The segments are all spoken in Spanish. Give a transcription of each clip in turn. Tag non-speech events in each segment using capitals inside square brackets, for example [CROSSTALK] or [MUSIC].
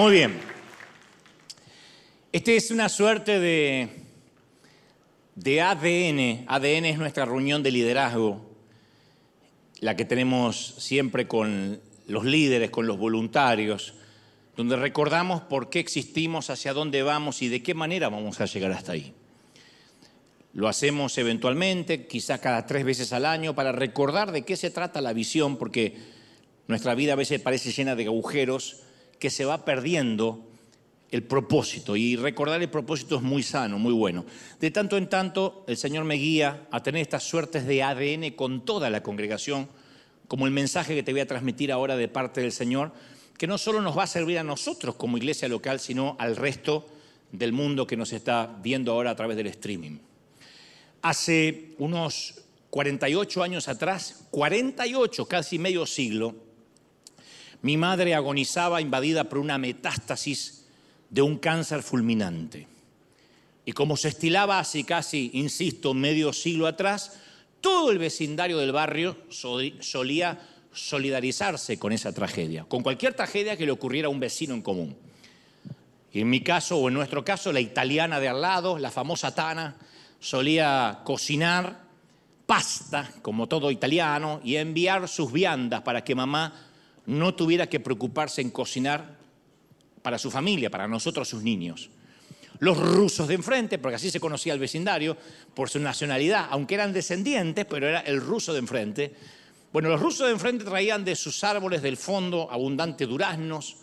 Muy bien. Este es una suerte de, de ADN. ADN es nuestra reunión de liderazgo, la que tenemos siempre con los líderes, con los voluntarios, donde recordamos por qué existimos, hacia dónde vamos y de qué manera vamos a llegar hasta ahí. Lo hacemos eventualmente, quizá cada tres veces al año, para recordar de qué se trata la visión, porque nuestra vida a veces parece llena de agujeros que se va perdiendo el propósito y recordar el propósito es muy sano, muy bueno. De tanto en tanto, el Señor me guía a tener estas suertes de ADN con toda la congregación, como el mensaje que te voy a transmitir ahora de parte del Señor, que no solo nos va a servir a nosotros como iglesia local, sino al resto del mundo que nos está viendo ahora a través del streaming. Hace unos 48 años atrás, 48, casi medio siglo, mi madre agonizaba invadida por una metástasis de un cáncer fulminante. Y como se estilaba así casi, insisto, medio siglo atrás, todo el vecindario del barrio solía solidarizarse con esa tragedia, con cualquier tragedia que le ocurriera a un vecino en común. Y en mi caso, o en nuestro caso, la italiana de al lado, la famosa Tana, solía cocinar pasta, como todo italiano, y enviar sus viandas para que mamá no tuviera que preocuparse en cocinar para su familia, para nosotros sus niños. Los rusos de enfrente, porque así se conocía el vecindario, por su nacionalidad, aunque eran descendientes, pero era el ruso de enfrente. Bueno, los rusos de enfrente traían de sus árboles del fondo abundantes duraznos,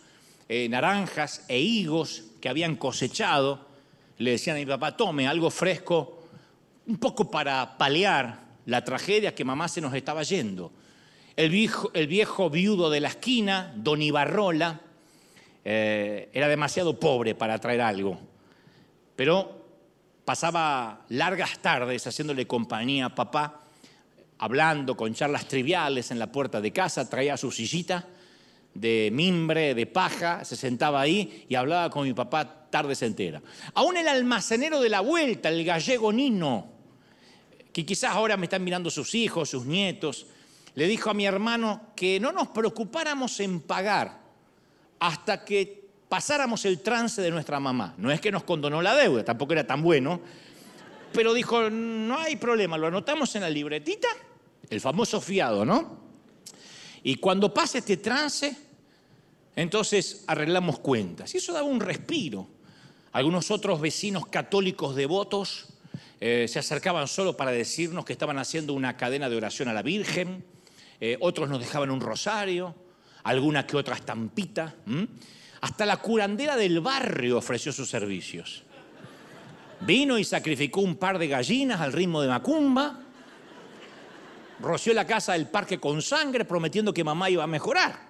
eh, naranjas e higos que habían cosechado. Le decían a mi papá, tome algo fresco, un poco para paliar la tragedia que mamá se nos estaba yendo. El viejo, viudo de la esquina, don Ibarrola, eh, era demasiado pobre para traer algo, pero pasaba largas tardes haciéndole compañía a papá, hablando con charlas triviales en la puerta de casa, traía su sillita de mimbre, de paja, se sentaba ahí y hablaba con mi papá tardes enteras. Aún el almacenero de la vuelta, el gallego Nino, que quizás ahora me están mirando sus hijos, sus nietos, le dijo a mi hermano que no nos preocupáramos en pagar hasta que pasáramos el trance de nuestra mamá. No es que nos condonó la deuda, tampoco era tan bueno, pero dijo, no hay problema, lo anotamos en la libretita, el famoso fiado, ¿no? Y cuando pase este trance, entonces arreglamos cuentas. Y eso daba un respiro. Algunos otros vecinos católicos devotos eh, se acercaban solo para decirnos que estaban haciendo una cadena de oración a la Virgen, eh, otros nos dejaban un rosario, alguna que otra estampita. Hasta la curandera del barrio ofreció sus servicios. Vino y sacrificó un par de gallinas al ritmo de macumba. Roció la casa del parque con sangre prometiendo que mamá iba a mejorar.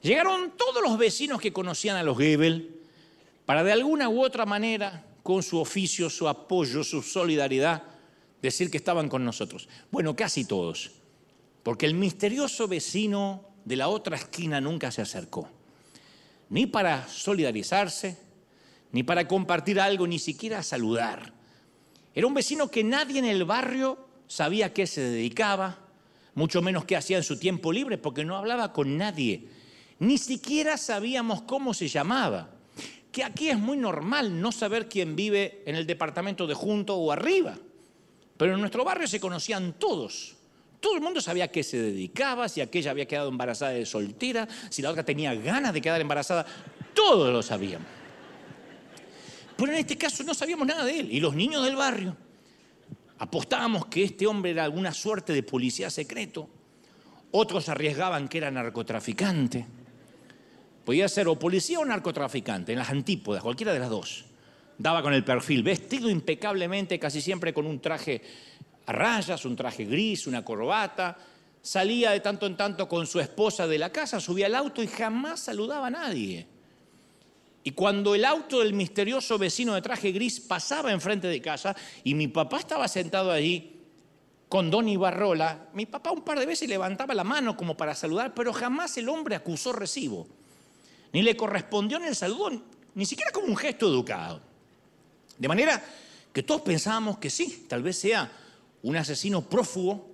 Llegaron todos los vecinos que conocían a los Gebel para de alguna u otra manera, con su oficio, su apoyo, su solidaridad, decir que estaban con nosotros. Bueno, casi todos, porque el misterioso vecino de la otra esquina nunca se acercó, ni para solidarizarse, ni para compartir algo, ni siquiera saludar. Era un vecino que nadie en el barrio sabía a qué se dedicaba, mucho menos qué hacía en su tiempo libre, porque no hablaba con nadie. Ni siquiera sabíamos cómo se llamaba. Que aquí es muy normal no saber quién vive en el departamento de junto o arriba. Pero en nuestro barrio se conocían todos. Todo el mundo sabía a qué se dedicaba, si aquella había quedado embarazada de soltera, si la otra tenía ganas de quedar embarazada. Todos lo sabíamos. Pero en este caso no sabíamos nada de él. Y los niños del barrio apostábamos que este hombre era alguna suerte de policía secreto. Otros arriesgaban que era narcotraficante. Podía ser o policía o narcotraficante, en las antípodas, cualquiera de las dos. Daba con el perfil, vestido impecablemente, casi siempre con un traje rayas, un traje gris, una corbata. Salía de tanto en tanto con su esposa de la casa, subía al auto y jamás saludaba a nadie. Y cuando el auto del misterioso vecino de traje gris pasaba enfrente de casa y mi papá estaba sentado allí con Don Ibarrola, mi papá un par de veces levantaba la mano como para saludar, pero jamás el hombre acusó recibo. Ni le correspondió en el saludo, ni siquiera como un gesto educado. De manera que todos pensábamos que sí, tal vez sea un asesino prófugo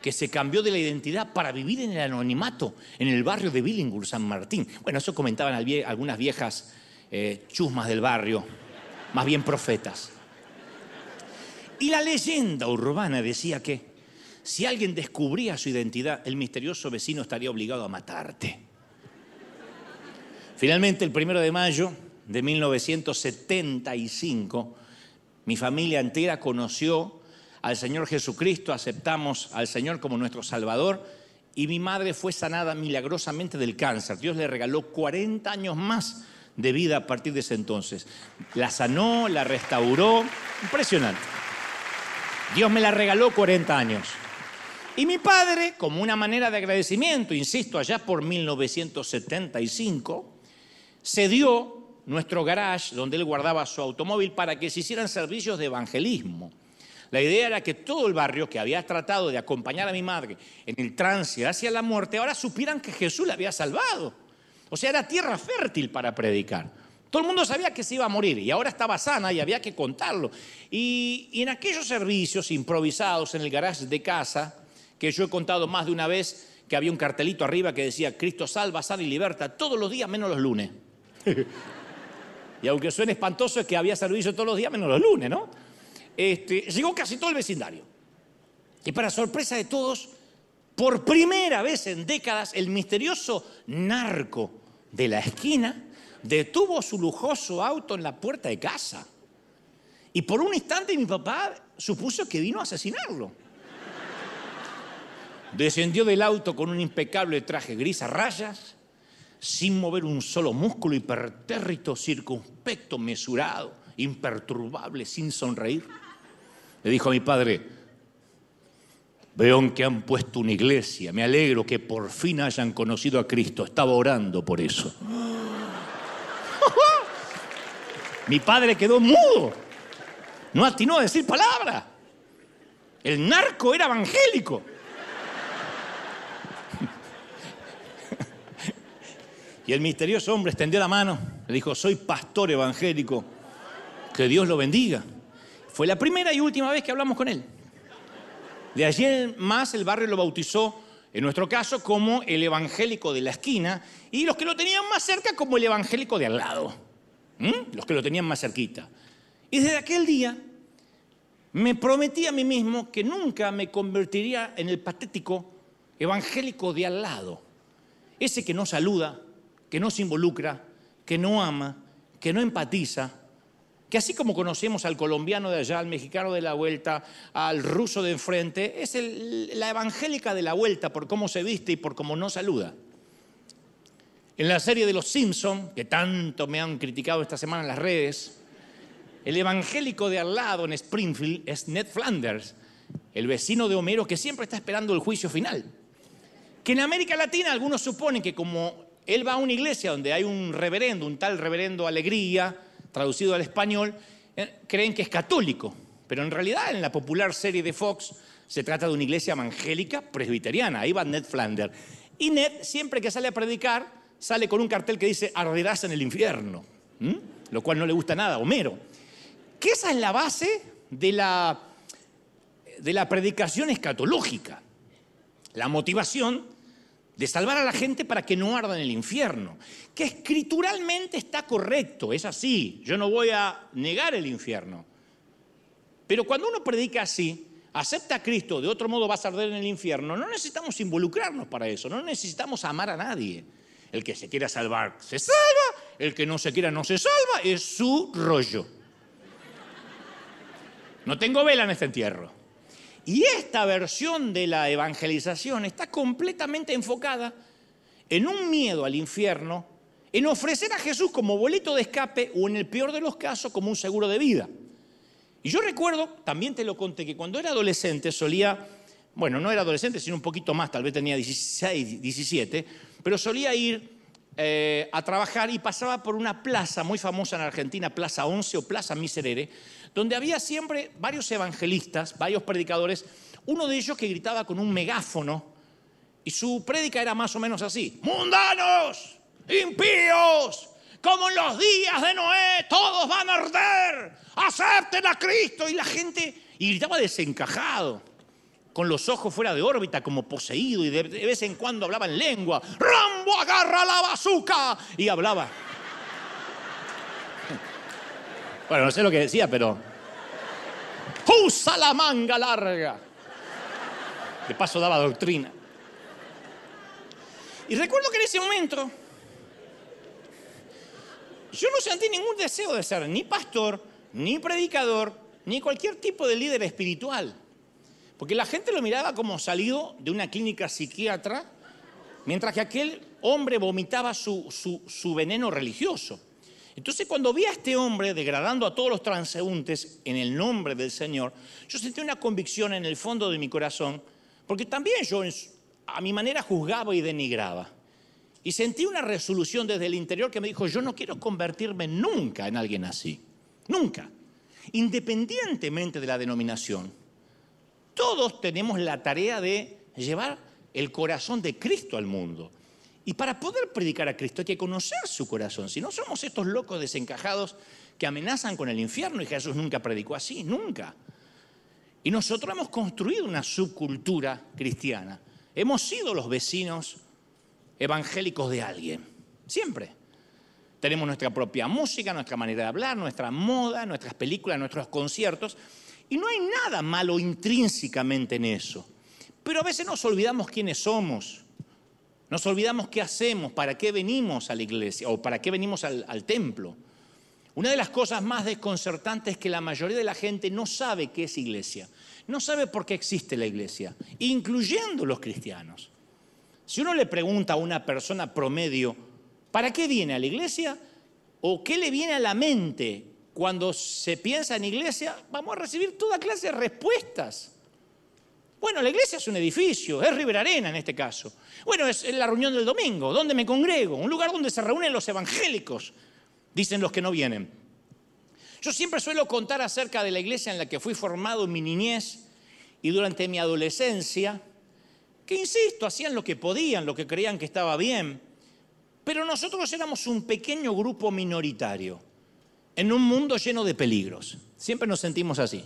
que se cambió de la identidad para vivir en el anonimato en el barrio de Billinghurst, San Martín. Bueno, eso comentaban algunas viejas eh, chusmas del barrio, más bien profetas. Y la leyenda urbana decía que si alguien descubría su identidad, el misterioso vecino estaría obligado a matarte. Finalmente, el primero de mayo de 1975, mi familia entera conoció al Señor Jesucristo, aceptamos al Señor como nuestro Salvador y mi madre fue sanada milagrosamente del cáncer. Dios le regaló 40 años más de vida a partir de ese entonces. La sanó, la restauró, impresionante. Dios me la regaló 40 años. Y mi padre, como una manera de agradecimiento, insisto, allá por 1975, cedió nuestro garage donde él guardaba su automóvil para que se hicieran servicios de evangelismo. La idea era que todo el barrio que había tratado de acompañar a mi madre en el trance hacia la muerte, ahora supieran que Jesús la había salvado. O sea, era tierra fértil para predicar. Todo el mundo sabía que se iba a morir y ahora estaba sana y había que contarlo. Y, y en aquellos servicios improvisados en el garage de casa, que yo he contado más de una vez, que había un cartelito arriba que decía, Cristo salva, sana y liberta, todos los días menos los lunes. [LAUGHS] y aunque suene espantoso, es que había servicio todos los días menos los lunes, ¿no? Este, llegó casi todo el vecindario. Y para sorpresa de todos, por primera vez en décadas, el misterioso narco de la esquina detuvo su lujoso auto en la puerta de casa. Y por un instante mi papá supuso que vino a asesinarlo. Descendió del auto con un impecable traje gris a rayas, sin mover un solo músculo, hipertérrito, circunspecto, mesurado, imperturbable, sin sonreír. Le dijo a mi padre, veo que han puesto una iglesia, me alegro que por fin hayan conocido a Cristo, estaba orando por eso. mi padre quedó mudo, no atinó a decir palabra. El narco era evangélico. Y el misterioso hombre extendió la mano, le dijo, soy pastor evangélico, que Dios lo bendiga. Fue la primera y última vez que hablamos con él. De allí en más el barrio lo bautizó, en nuestro caso, como el evangélico de la esquina y los que lo tenían más cerca como el evangélico de al lado. Los que lo tenían más cerquita. Y desde aquel día me prometí a mí mismo que nunca me convertiría en el patético evangélico de al lado. Ese que no saluda, que no se involucra, que no ama, que no empatiza, que así como conocemos al colombiano de allá, al mexicano de la vuelta, al ruso de enfrente, es la evangélica de la vuelta por cómo se viste y por cómo no saluda. En la serie de Los Simpson, que tanto me han criticado esta semana en las redes, el evangélico de al lado en Springfield es Ned Flanders, el vecino de Homero que siempre está esperando el juicio final. Que en América Latina algunos suponen que como él va a una iglesia donde hay un reverendo, un tal reverendo Alegría, traducido al español, eh, creen que es católico, pero en realidad en la popular serie de Fox se trata de una iglesia evangélica presbiteriana, ahí va Ned Flanders. Y Ned, siempre que sale a predicar, sale con un cartel que dice, arderás en el infierno, lo cual no le gusta nada a Homero. Que esa es la base de la, de la predicación escatológica. La motivación de salvar a la gente para que no arda en el infierno, que escrituralmente está correcto, es así, yo no voy a negar el infierno. Pero cuando uno predica así, acepta a Cristo, de otro modo vas a arder en el infierno, no necesitamos involucrarnos para eso, no necesitamos amar a nadie. El que se quiera salvar se salva, el que no se quiera no se salva, es su rollo. No tengo vela en este entierro. Y esta versión de la evangelización está completamente enfocada en un miedo al infierno, en ofrecer a Jesús como boleto de escape o en el peor de los casos como un seguro de vida. Y yo recuerdo, también te lo conté, que cuando era adolescente solía, bueno, no era adolescente, sino un poquito más, tal vez tenía 16, 17, pero solía ir eh, a trabajar y pasaba por una plaza muy famosa en Argentina, Plaza 11 o Plaza Miserere, donde había siempre varios evangelistas, varios predicadores, uno de ellos que gritaba con un megáfono y su prédica era más o menos así, mundanos, impíos, como en los días de Noé, todos van a arder, acepten a Cristo y la gente, y gritaba desencajado, con los ojos fuera de órbita como poseído y de, vez en cuando hablaba en lengua. Rambo agarra la bazuca y hablaba. Bueno, no sé lo que decía, pero... Usa la manga larga. De paso daba doctrina. Y recuerdo que en ese momento yo no sentí ningún deseo de ser ni pastor, ni predicador, ni cualquier tipo de líder espiritual. Porque la gente lo miraba como salido de una clínica psiquiatra, mientras que aquel hombre vomitaba su, su, veneno religioso. Entonces cuando vi a este hombre degradando a todos los transeúntes en el nombre del Señor, yo sentí una convicción en el fondo de mi corazón, porque también yo a mi manera juzgaba y denigraba. Y sentí una resolución desde el interior que me dijo, yo no quiero convertirme nunca en alguien así, nunca, independientemente de la denominación. Todos tenemos la tarea de llevar el corazón de Cristo al mundo. Y para poder predicar a Cristo hay que conocer su corazón. Si no somos estos locos desencajados que amenazan con el infierno y Jesús nunca predicó así, nunca. Y nosotros hemos construido una subcultura cristiana. Hemos sido los vecinos evangélicos de alguien. Siempre. Tenemos nuestra propia música, nuestra manera de hablar, nuestra moda, nuestras películas, nuestros conciertos. Y no hay nada malo intrínsecamente en eso. Pero a veces nos olvidamos quiénes somos. Nos olvidamos qué hacemos, para qué venimos a la iglesia o para qué venimos al, templo. Una de las cosas más desconcertantes es que la mayoría de la gente no sabe qué es iglesia. No sabe por qué existe la iglesia, incluyendo los cristianos. Si uno le pregunta a una persona promedio, ¿para qué viene a la iglesia? ¿O qué le viene a la mente cuando se piensa en iglesia, vamos a recibir toda clase de respuestas. Bueno, la iglesia es un edificio, es River Arena en este caso. Bueno, es la reunión del domingo, ¿dónde me congrego? Un lugar donde se reúnen los evangélicos, dicen los que no vienen. Yo siempre suelo contar acerca de la iglesia en la que fui formado en mi niñez y durante mi adolescencia, que insisto, hacían lo que podían, lo que creían que estaba bien, pero nosotros éramos un pequeño grupo minoritario en un mundo lleno de peligros. Siempre nos sentimos así.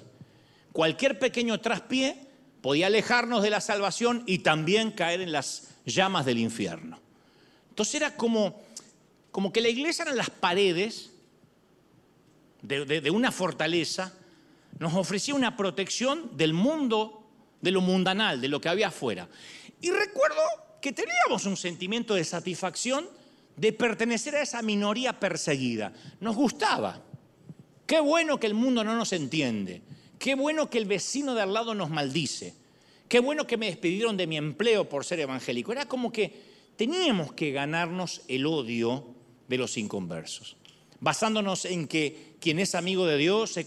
Cualquier pequeño traspié podía alejarnos de la salvación y también caer en las llamas del infierno. Entonces era como, como que la iglesia eran las paredes de, de una fortaleza, nos ofrecía una protección del mundo, de lo mundanal, de lo que había afuera. Y recuerdo que teníamos un sentimiento de satisfacción de pertenecer a esa minoría perseguida. Nos gustaba. Qué bueno que el mundo no nos entiende. Qué bueno que el vecino de al lado nos maldice. Qué bueno que me despidieron de mi empleo por ser evangélico. Era como que teníamos que ganarnos el odio de los inconversos, basándonos en que quien es amigo de Dios, se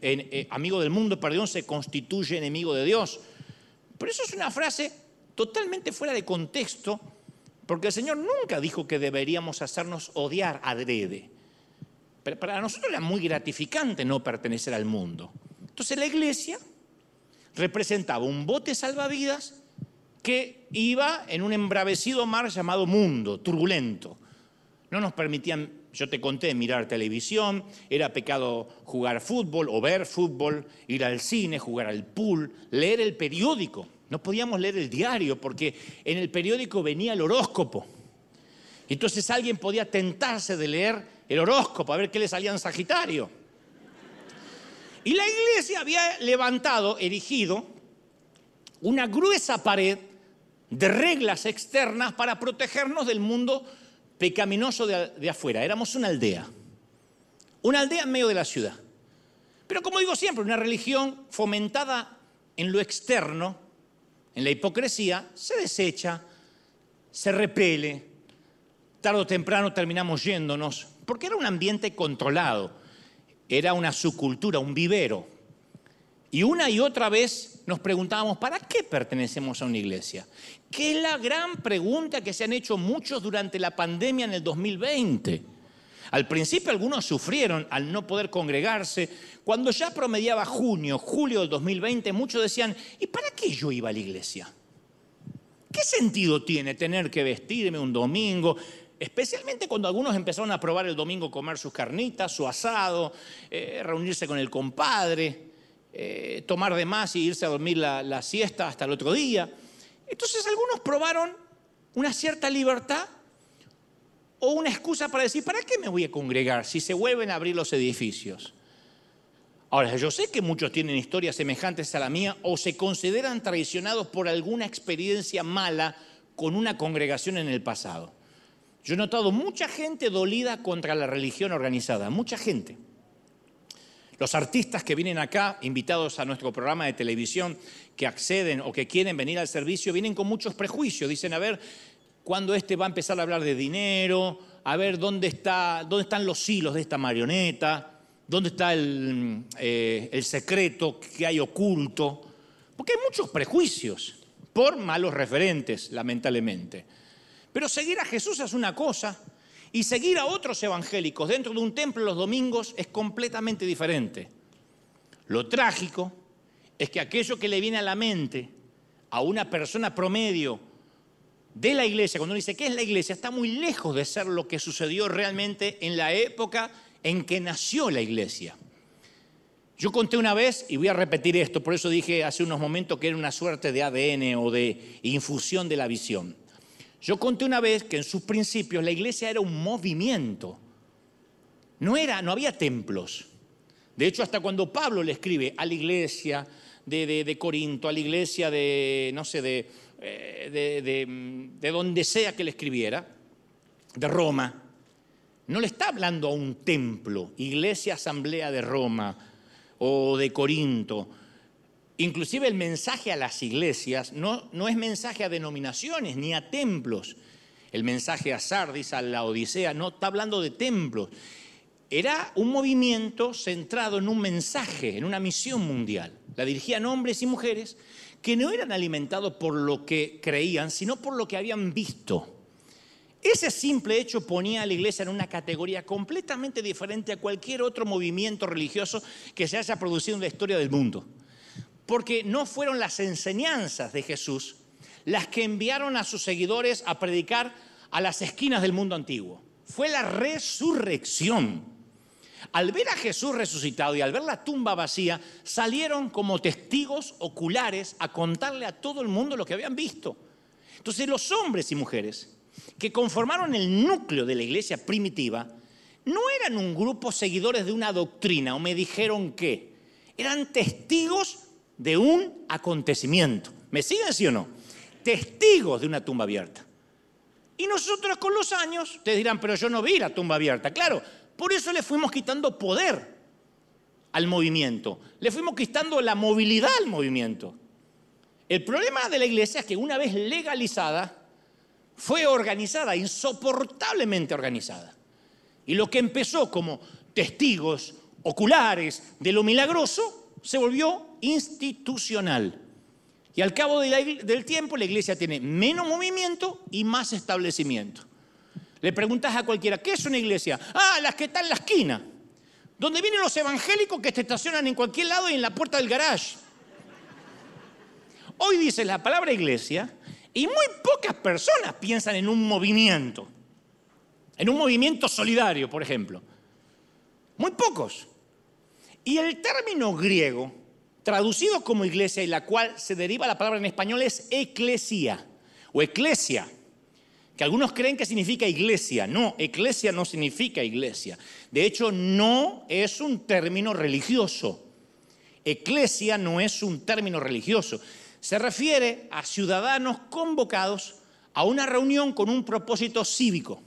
eh, amigo del mundo, perdón, se constituye enemigo de Dios. Pero eso es una frase totalmente fuera de contexto porque el Señor nunca dijo que deberíamos hacernos odiar adrede. Pero para nosotros era muy gratificante no pertenecer al mundo. Entonces la iglesia representaba un bote salvavidas que iba en un embravecido mar llamado mundo, turbulento. No nos permitían, yo te conté, mirar televisión, era pecado jugar fútbol o ver fútbol, ir al cine, jugar al pool, leer el periódico. No podíamos leer el diario porque en el periódico venía el horóscopo. Entonces alguien podía tentarse de leer el horóscopo a ver qué le salía en Sagitario. Y la iglesia había levantado, erigido, una gruesa pared de reglas externas para protegernos del mundo pecaminoso de, de, afuera. Éramos una aldea, una aldea en medio de la ciudad. Pero como digo siempre, una religión fomentada en lo externo en la hipocresía, se desecha, se repele, tarde o temprano terminamos yéndonos, porque era un ambiente controlado, era una subcultura, un vivero. Y una y otra vez nos preguntábamos, ¿para qué pertenecemos a una iglesia? Que es la gran pregunta que se han hecho muchos durante la pandemia en el 2020. Al principio algunos sufrieron al no poder congregarse. Cuando ya promediaba junio, julio del 2020, muchos decían, ¿y para qué yo iba a la iglesia? ¿Qué sentido tiene tener que vestirme un domingo? Especialmente cuando algunos empezaron a probar el domingo comer sus carnitas, su asado, eh, reunirse con el compadre. eh, tomar de más y irse a dormir la, la siesta hasta el otro día. Entonces algunos probaron una cierta libertad o una excusa para decir, ¿para qué me voy a congregar si se vuelven a abrir los edificios? Ahora, yo sé que muchos tienen historias semejantes a la mía o se consideran traicionados por alguna experiencia mala con una congregación en el pasado. Yo he notado mucha gente dolida contra la religión organizada, mucha gente. Los artistas que vienen acá, invitados a nuestro programa de televisión, que acceden o que quieren venir al servicio, vienen con muchos prejuicios. Dicen, a ver, ¿cuándo este va a empezar a hablar de dinero? A ver, ¿dónde, está, dónde están los hilos de esta marioneta? ¿Dónde está el, eh, el secreto que hay oculto? Porque hay muchos prejuicios por malos referentes, lamentablemente. Pero seguir a Jesús es una cosa y seguir a otros evangélicos dentro de un templo los domingos es completamente diferente. Lo trágico es que aquello que le viene a la mente a una persona promedio de la iglesia, cuando dice, ¿qué es la iglesia? Está muy lejos de ser lo que sucedió realmente en la época en que nació la iglesia. Yo conté una vez, y voy a repetir esto, por eso dije hace unos momentos que era una suerte de ADN o de infusión de la visión. Yo conté una vez que en sus principios la iglesia era un movimiento. No, era, no había templos. De hecho, hasta cuando Pablo le escribe a la iglesia de, Corinto, a la iglesia de, no sé, de, eh, de donde sea que le escribiera, de Roma, no le está hablando a un templo, iglesia asamblea de Roma o de Corinto. Inclusive el mensaje a las iglesias no, no es mensaje a denominaciones ni a templos. El mensaje a Sardis, a la Odisea, no está hablando de templos. Era un movimiento centrado en un mensaje, en una misión mundial. La dirigían hombres y mujeres que no eran alimentados por lo que creían, sino por lo que habían visto. Ese simple hecho ponía a la iglesia en una categoría completamente diferente a cualquier otro movimiento religioso que se haya producido en la historia del mundo porque no fueron las enseñanzas de Jesús las que enviaron a sus seguidores a predicar a las esquinas del mundo antiguo. Fue la resurrección. Al ver a Jesús resucitado y al ver la tumba vacía, salieron como testigos oculares a contarle a todo el mundo lo que habían visto. Entonces los hombres y mujeres que conformaron el núcleo de la iglesia primitiva no eran un grupo seguidores de una doctrina o me dijeron que, eran testigos de un acontecimiento. ¿Me siguen, sí o no? Testigos de una tumba abierta. Y nosotros con los años, ustedes dirán, pero yo no vi la tumba abierta. Claro, por eso le fuimos quitando poder al movimiento, le fuimos quitando la movilidad al movimiento. El problema de la iglesia es que una vez legalizada, fue organizada, insoportablemente organizada. Y lo que empezó como testigos oculares de lo milagroso, se volvió institucional. Y al cabo del tiempo la iglesia tiene menos movimiento y más establecimiento. Le preguntas a cualquiera, ¿qué es una iglesia? Ah, las que están en la esquina. Donde vienen los evangélicos que te estacionan en cualquier lado y en la puerta del garage. Hoy dice la palabra iglesia y muy pocas personas piensan en un movimiento. En un movimiento solidario, por ejemplo. Muy pocos. Y el término griego, traducido como iglesia y la cual se deriva la palabra en español es eclesia o eclesia, que algunos creen que significa iglesia. No, eclesia no significa iglesia. De hecho, no es un término religioso. Eclesia no es un término religioso. Se refiere a ciudadanos convocados a una reunión con un propósito cívico.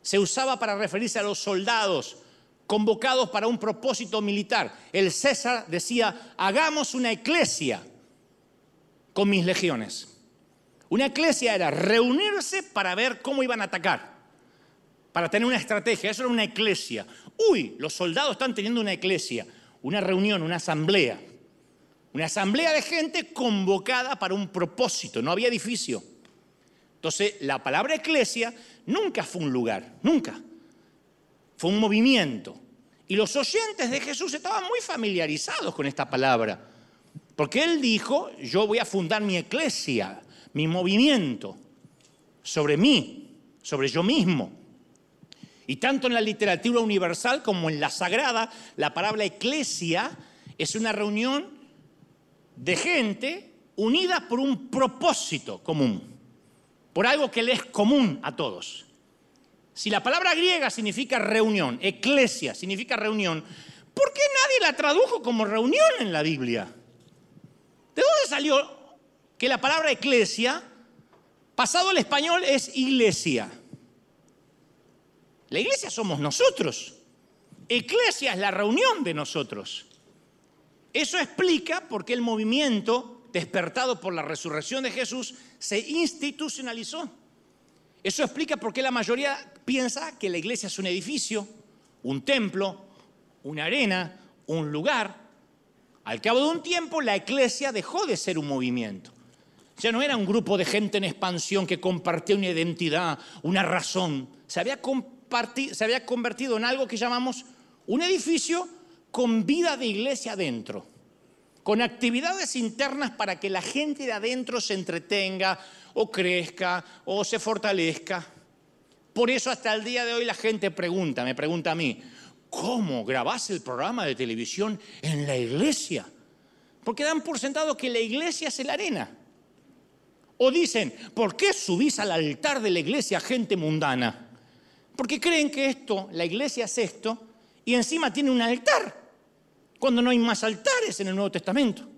Se usaba para referirse a los soldados, convocados para un propósito militar. El César decía, hagamos una iglesia con mis legiones. Una iglesia era reunirse para ver cómo iban a atacar, para tener una estrategia. Eso era una iglesia. Uy, los soldados están teniendo una iglesia, una reunión, una asamblea. Una asamblea de gente convocada para un propósito, no había edificio. Entonces, la palabra iglesia nunca fue un lugar, nunca fue un movimiento. Y los oyentes de Jesús estaban muy familiarizados con esta palabra, porque él dijo, yo voy a fundar mi iglesia, mi movimiento, sobre mí, sobre yo mismo. Y tanto en la literatura universal como en la sagrada, la palabra iglesia es una reunión de gente unida por un propósito común, por algo que le es común a todos. Si la palabra griega significa reunión, eclesia significa reunión, ¿por qué nadie la tradujo como reunión en la Biblia? ¿De dónde salió que la palabra eclesia, pasado al español, es iglesia? La iglesia somos nosotros. Eclesia es la reunión de nosotros. Eso explica por qué el movimiento despertado por la resurrección de Jesús se institucionalizó. Eso explica por qué la mayoría piensa que la iglesia es un edificio, un templo, una arena, un lugar. Al cabo de un tiempo, la iglesia dejó de ser un movimiento. Ya no era un grupo de gente en expansión que compartía una identidad, una razón. Se había, convertido en algo que llamamos un edificio con vida de iglesia adentro, con actividades internas para que la gente de adentro se entretenga o crezca o se fortalezca. Por eso hasta el día de hoy la gente pregunta, me pregunta a mí, ¿cómo grabás el programa de televisión en la iglesia? Porque dan por sentado que la iglesia es la arena. O dicen, ¿por qué subís al altar de la iglesia gente mundana? Porque creen que esto, la iglesia es esto, y encima tiene un altar, cuando no hay más altares en el Nuevo Testamento.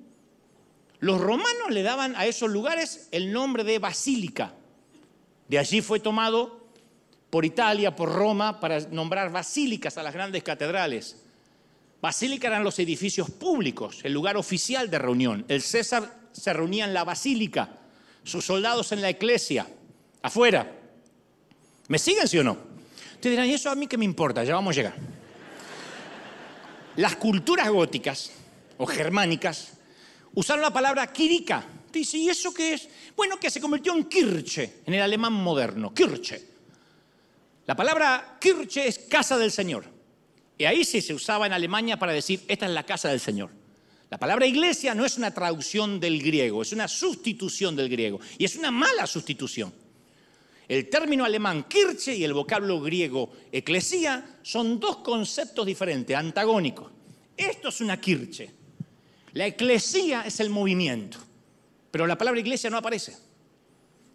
Los romanos le daban a esos lugares el nombre de basílica. De allí fue tomado por Italia, por Roma, para nombrar basílicas a las grandes catedrales. Basílica eran los edificios públicos, el lugar oficial de reunión. El César se reunía en la basílica, sus soldados en la iglesia, afuera. ¿Me siguen, sí o no? Ustedes dirán, ¿y eso a mí qué me importa? Ya vamos a llegar. Las culturas góticas o germánicas usaron la palabra kirika. Dice, ¿y eso qué es? Bueno, que se convirtió en Kirche, en el alemán moderno, Kirche. La palabra Kirche es casa del Señor. Y ahí sí se usaba en Alemania para decir, esta es la casa del Señor. La palabra iglesia no es una traducción del griego, es una sustitución del griego. Y es una mala sustitución. El término alemán Kirche y el vocablo griego eclesía son dos conceptos diferentes, antagónicos. Esto es una Kirche. La eclesía es el movimiento, pero la palabra iglesia no aparece.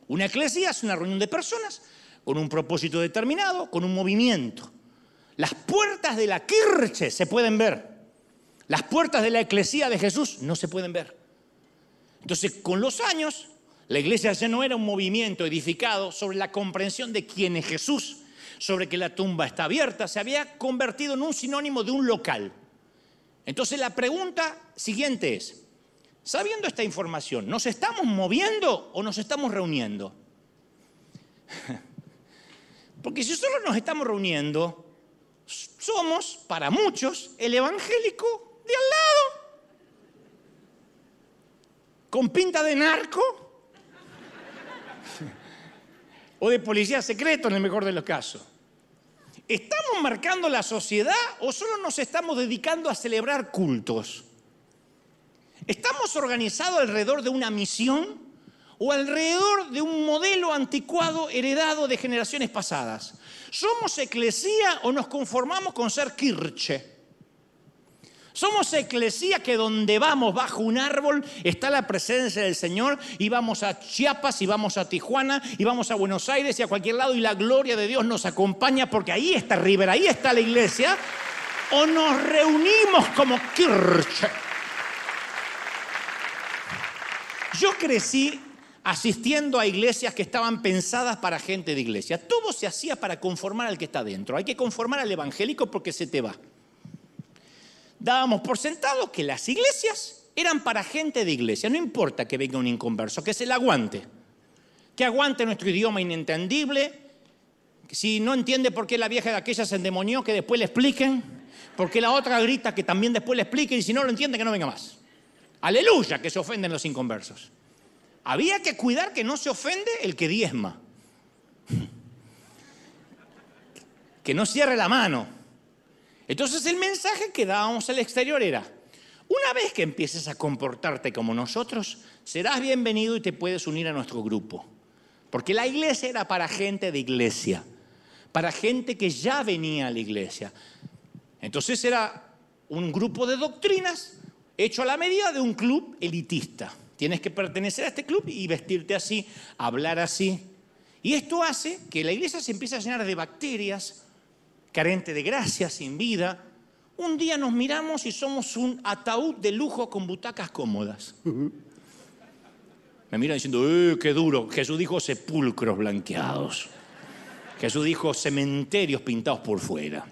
Una eclesía es una reunión de personas con un propósito determinado, con un movimiento. Las puertas de la Kirche se pueden ver. Las puertas de la eclesía de Jesús no se pueden ver. Entonces, con los años, la iglesia ya no era un movimiento edificado sobre la comprensión de quién es Jesús, sobre que la tumba está abierta, se había convertido en un sinónimo de un local. Entonces la pregunta siguiente es, sabiendo esta información, ¿nos estamos moviendo o nos estamos reuniendo? [LAUGHS] Porque si solo nos estamos reuniendo, somos, para muchos, el evangélico de al lado. Con pinta de narco [LAUGHS] o de policía secreto en el mejor de los casos. ¿Estamos marcando la sociedad o solo nos estamos dedicando a celebrar cultos? ¿Estamos organizados alrededor de una misión o alrededor de un modelo anticuado heredado de generaciones pasadas? ¿Somos eclesía o nos conformamos con ser kirche? Somos eclesía que donde vamos bajo un árbol está la presencia del Señor y vamos a Chiapas y vamos a Tijuana y vamos a Buenos Aires y a cualquier lado y la gloria de Dios nos acompaña porque ahí está River, ahí está la iglesia. O nos reunimos como Kirche. Yo crecí asistiendo a iglesias que estaban pensadas para gente de iglesia. Todo se hacía para conformar al que está dentro. Hay que conformar al evangélico porque se te va dábamos por sentado que las iglesias eran para gente de iglesia. No importa que venga un inconverso, que se la aguante. Que aguante nuestro idioma inentendible. Si no entiende por qué la vieja de aquella se endemonió, que después le expliquen. Porque la otra grita que también después le expliquen. Y si no lo entiende, que no venga más. Aleluya, que se ofenden los inconversos. Había que cuidar que no se ofende el que diezma. [LAUGHS] Que no cierre la mano entonces el mensaje que dábamos al exterior era, una vez que empieces a comportarte como nosotros, serás bienvenido y te puedes unir a nuestro grupo. Porque la iglesia era para gente de iglesia, para gente que ya venía a la iglesia. Entonces era un grupo de doctrinas, hecho a la medida de un club elitista. Tienes que pertenecer a este club y vestirte así, hablar así. Y esto hace que la iglesia se empiece a llenar de bacterias, carente de gracia, sin vida. Un día nos miramos y somos un ataúd de lujo con butacas cómodas. Me miran diciendo, ¡eh, qué duro! Jesús dijo sepulcros blanqueados. Jesús dijo cementerios pintados por fuera.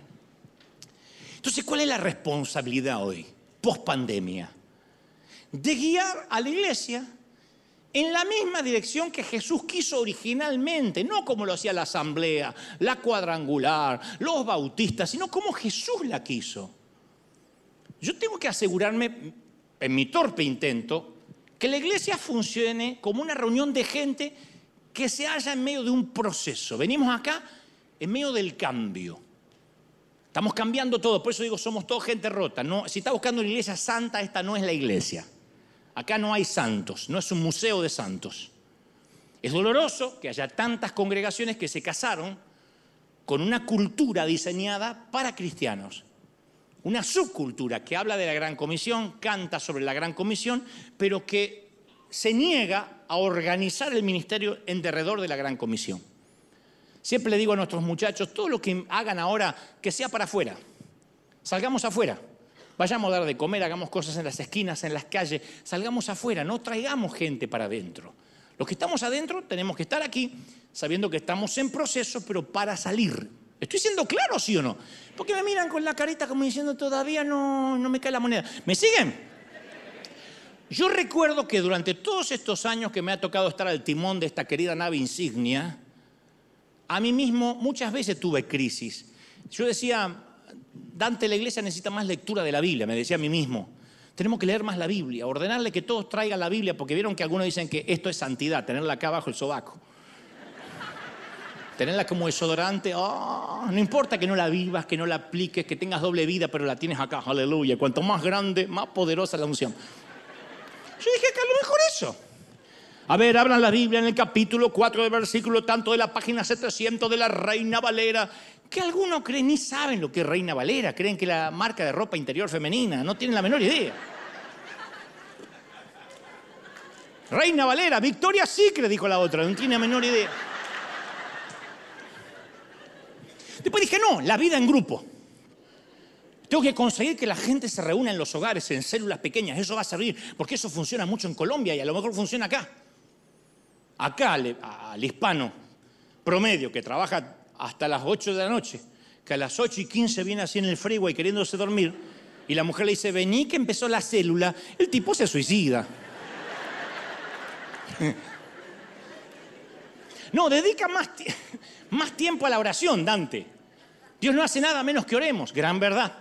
Entonces, ¿cuál es la responsabilidad hoy, post pandemia? De guiar a la iglesia en la misma dirección que Jesús quiso originalmente, no como lo hacía la asamblea, la cuadrangular, los bautistas, sino como Jesús la quiso. Yo tengo que asegurarme, en mi torpe intento, que la iglesia funcione como una reunión de gente que se halla en medio de un proceso. Venimos acá en medio del cambio. Estamos cambiando todo, por eso digo, somos todos gente rota. No, si está buscando una iglesia santa, esta no es la iglesia. Acá no hay santos, no es un museo de santos. Es doloroso que haya tantas congregaciones que se casaron con una cultura diseñada para cristianos una subcultura que habla de la Gran Comisión, canta sobre la Gran Comisión, pero que se niega a organizar el ministerio en derredor de la Gran Comisión. Siempre le digo a nuestros muchachos, todo lo que hagan ahora, que sea para afuera. Salgamos afuera. Vayamos a dar de comer, hagamos cosas en las esquinas, en las calles. Salgamos afuera, no traigamos gente para adentro. Los que estamos adentro tenemos que estar aquí sabiendo que estamos en proceso, pero para salir. ¿Estoy siendo claro, sí o no? Porque me miran con la carita como diciendo todavía no, no me cae la moneda. ¿Me siguen? Yo recuerdo que durante todos estos años que me ha tocado estar al timón de esta querida nave insignia, a mí mismo muchas veces tuve crisis. Yo decía, Dante, la iglesia necesita más lectura de la Biblia, me decía a mí mismo. Tenemos que leer más la Biblia, ordenarle que todos traigan la Biblia, porque vieron que algunos dicen que esto es santidad, tenerla acá abajo el sobaco tenerla como desodorante, oh, no importa que no la vivas, que no la apliques, que tengas doble vida, pero la tienes acá, aleluya. Cuanto más grande, más poderosa la unción. Yo dije que a lo mejor eso. A ver, abran la Biblia en el capítulo 4 del versículo tanto de la página 700 de la Reina Valera, que algunos creen ni saben lo que es Reina Valera, creen que la marca de ropa interior femenina, no tienen la menor idea. Reina Valera, Victoria Secret, dijo la otra, no tiene la menor idea. Después dije, no, la vida en grupo. Tengo que conseguir que la gente se reúna en los hogares, en células pequeñas. Eso va a servir, porque eso funciona mucho en Colombia y a lo mejor funciona acá. Acá, al, hispano promedio que trabaja hasta las 8 de la noche, que a las 8 y 15 viene así en el freeway queriéndose dormir, y la mujer le dice, vení que empezó la célula, el tipo se suicida. [LAUGHS] No, dedica más, más tiempo a la oración, Dante. Dios no hace nada menos que oremos, gran verdad.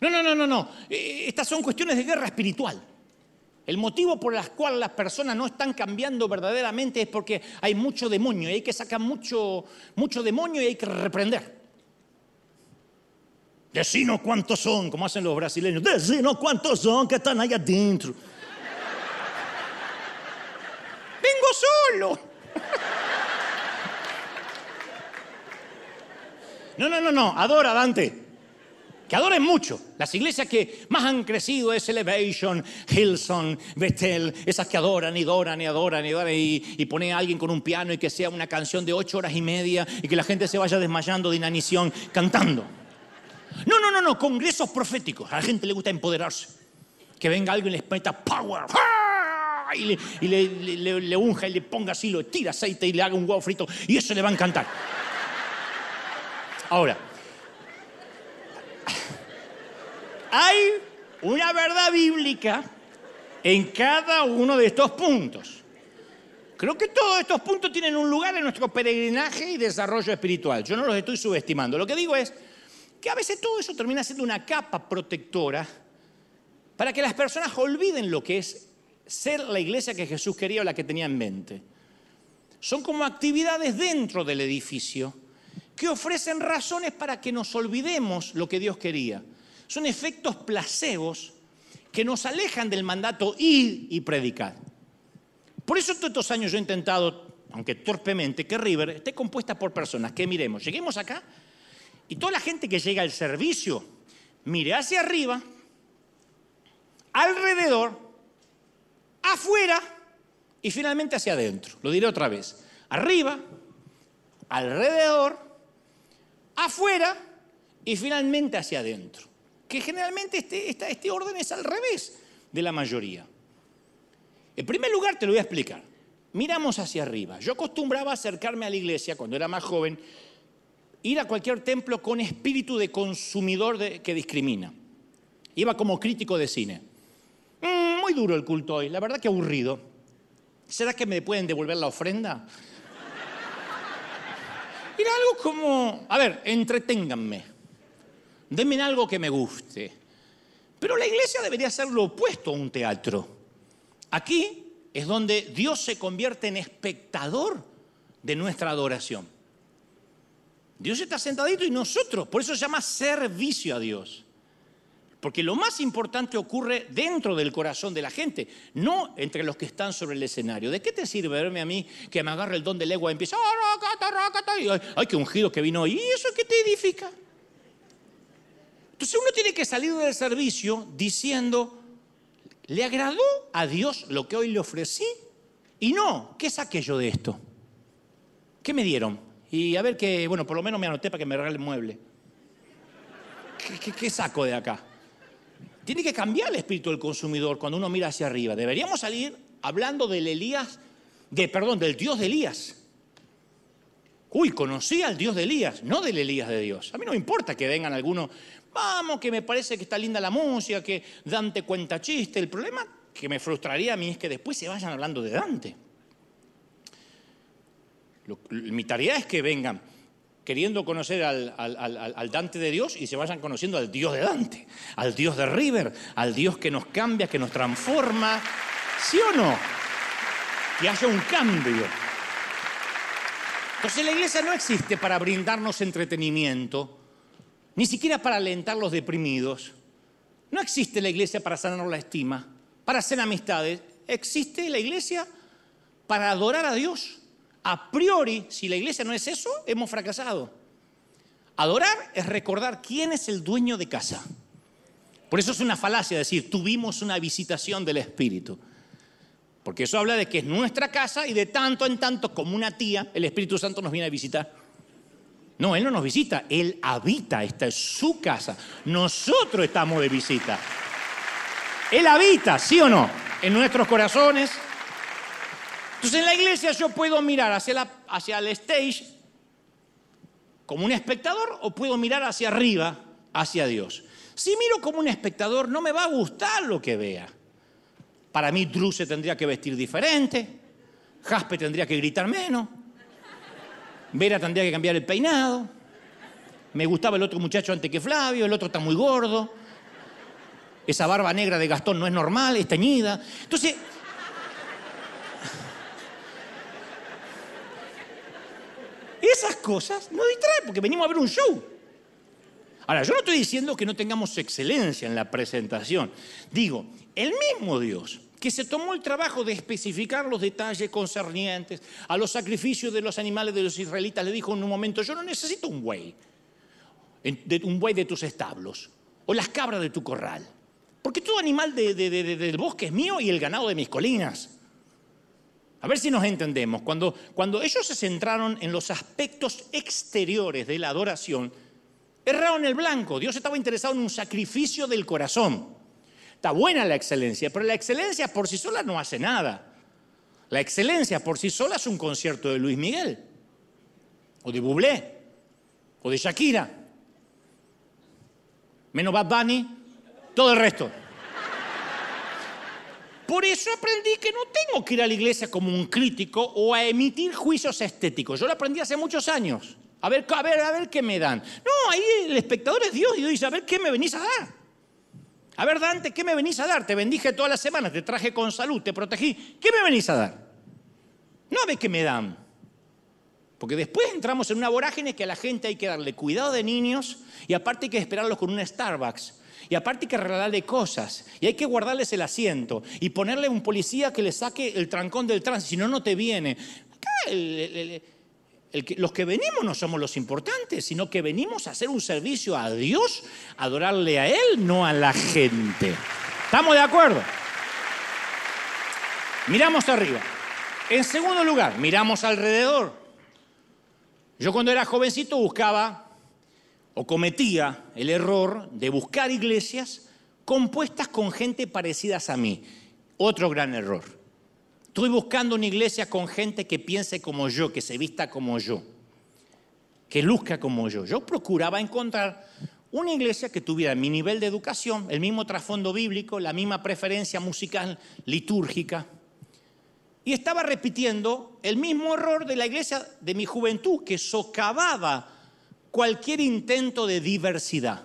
No, no, no, no, no. Eh, estas son cuestiones de guerra espiritual. El motivo por el cual las personas no están cambiando verdaderamente es porque hay mucho demonio y hay que sacar mucho, mucho demonio y hay que reprender. Decinos cuántos son, como hacen los brasileños. Decinos cuántos son que están ahí adentro. Vengo solo. No, no, no, no, adora Dante. Que adoren mucho. Las iglesias que más han crecido es Elevation, Hillsong, Bethel, esas que adoran y adoran y adoran y adoran y, y ponen a alguien con un piano y que sea una canción de ocho horas y media y que la gente se vaya desmayando de inanición cantando. No, no, no, no, congresos proféticos. A la gente le gusta empoderarse. Que venga alguien y les meta power. Y, le, le, unja y le ponga así, lo tira aceite y le haga un huevo frito y eso le va a encantar. Ahora, hay una verdad bíblica en cada uno de estos puntos. Creo que todos estos puntos tienen un lugar en nuestro peregrinaje y desarrollo espiritual. Yo no los estoy subestimando. Lo que digo es que a veces todo eso termina siendo una capa protectora para que las personas olviden lo que es ser la iglesia que Jesús quería o la que tenía en mente. Son como actividades dentro del edificio que ofrecen razones para que nos olvidemos lo que Dios quería. Son efectos placebos que nos alejan del mandato ir y predicar. Por eso todos estos años yo he intentado, aunque torpemente, que River esté compuesta por personas que miremos, lleguemos acá y toda la gente que llega al servicio mire hacia arriba alrededor, afuera y finalmente hacia adentro. Lo diré otra vez. Arriba, alrededor, afuera y finalmente hacia adentro. Que generalmente este, este orden es al revés de la mayoría. En primer lugar, te lo voy a explicar. Miramos hacia arriba. Yo acostumbraba acercarme a la iglesia cuando era más joven, ir a cualquier templo con espíritu de consumidor que discrimina. Iba como crítico de cine. Mm, muy duro el culto hoy, la verdad que aburrido. ¿Será que me pueden devolver la ofrenda? [LAUGHS] Era algo como, a ver, entreténganme. Denme algo que me guste. Pero la iglesia debería ser lo opuesto a un teatro. Aquí es donde Dios se convierte en espectador de nuestra adoración. Dios está sentadito y nosotros, por eso se llama servicio a Dios. Porque lo más importante ocurre dentro del corazón de la gente, no entre los que están sobre el escenario. ¿De qué te sirve verme a mí que me agarre el don de lengua y empieza, ay, ay, qué ungido que vino ¿Y eso qué te edifica? Entonces uno tiene que salir del servicio diciendo, ¿le agradó a Dios lo que hoy le ofrecí? Y no, ¿qué saqué yo de esto? ¿Qué me dieron? Y a ver que, bueno, por lo menos me anoté para que me regale el mueble. qué saco de acá? Tiene que cambiar el espíritu del consumidor cuando uno mira hacia arriba. Deberíamos salir hablando del Elías, de, perdón, del Dios de Elías. Uy, conocí al Dios de Elías, no del Elías de Dios. A mí no me importa que vengan algunos, vamos, que me parece que está linda la música, que Dante cuenta chiste. El problema que me frustraría a mí es que después se vayan hablando de Dante. mi tarea es que vengan queriendo conocer al, Dante de Dios y se vayan conociendo al Dios de Dante, al Dios de River, al Dios que nos cambia, que nos transforma. ¿Sí o no? Que haya un cambio. Entonces la iglesia no existe para brindarnos entretenimiento, ni siquiera para alentar los deprimidos. No existe la iglesia para sanar la estima, para hacer amistades. Existe la iglesia para adorar a Dios a priori, si la iglesia no es eso, hemos fracasado. Adorar es recordar quién es el dueño de casa. Por eso es una falacia decir, tuvimos una visitación del Espíritu. Porque eso habla de que es nuestra casa y de tanto en tanto, como una tía, el Espíritu Santo nos viene a visitar. No, Él no nos visita, Él habita, esta es su casa. Nosotros estamos de visita. Él habita, ¿sí o no? En nuestros corazones, entonces en la iglesia yo puedo mirar hacia, hacia el stage como un espectador o puedo mirar hacia arriba, hacia Dios. Si miro como un espectador no me va a gustar lo que vea. Para mí Drew se tendría que vestir diferente, Jaspe tendría que gritar menos, Vera tendría que cambiar el peinado, me gustaba el otro muchacho antes que Flavio, el otro está muy gordo, esa barba negra de Gastón no es normal, es teñida. Entonces, Esas cosas nos distraen porque venimos a ver un show. Ahora, yo no estoy diciendo que no tengamos excelencia en la presentación. Digo, el mismo Dios que se tomó el trabajo de especificar los detalles concernientes a los sacrificios de los animales de los israelitas, le dijo en un momento, yo no necesito un buey, un buey de tus establos, o las cabras de tu corral, porque todo animal del bosque es mío y el ganado de mis colinas. A ver si nos entendemos. Cuando, cuando ellos se centraron en los aspectos exteriores de la adoración, erraron el blanco. Dios estaba interesado en un sacrificio del corazón. Está buena la excelencia, pero la excelencia por sí sola no hace nada. La excelencia por sí sola es un concierto de Luis Miguel, o de Bublé, o de Shakira. Menos Bad Bunny, todo el resto. Por eso aprendí que no tengo que ir a la iglesia como un crítico o a emitir juicios estéticos. Yo lo aprendí hace muchos años. A ver, a ver, a ver qué me dan. No, ahí el espectador es Dios y dice, a ver qué me venís a dar. A ver, Dante, ¿qué me venís a dar? Te bendije toda la semana, te traje con salud, te protegí. ¿Qué me venís a dar? No a ver qué me dan. Porque después entramos en una vorágine que a la gente hay que darle cuidado de niños y aparte hay que esperarlos con un Starbucks y aparte hay que regalarle cosas. Y hay que guardarles el asiento. Y ponerle un policía que le saque el trancón del tránsito. Si no, no te viene. Los que venimos no somos los importantes, sino que venimos a hacer un servicio a Dios, adorarle a Él, no a la gente. ¿Estamos de acuerdo? Miramos arriba. En segundo lugar, miramos alrededor. Yo cuando era jovencito buscaba o cometía el error de buscar iglesias compuestas con gente parecidas a mí. Otro gran error. Estoy buscando una iglesia con gente que piense como yo, que se vista como yo, que luzca como yo. Yo procuraba encontrar una iglesia que tuviera mi nivel de educación, el mismo trasfondo bíblico, la misma preferencia musical, litúrgica. Y estaba repitiendo el mismo error de la iglesia de mi juventud, que socavaba cualquier intento de diversidad.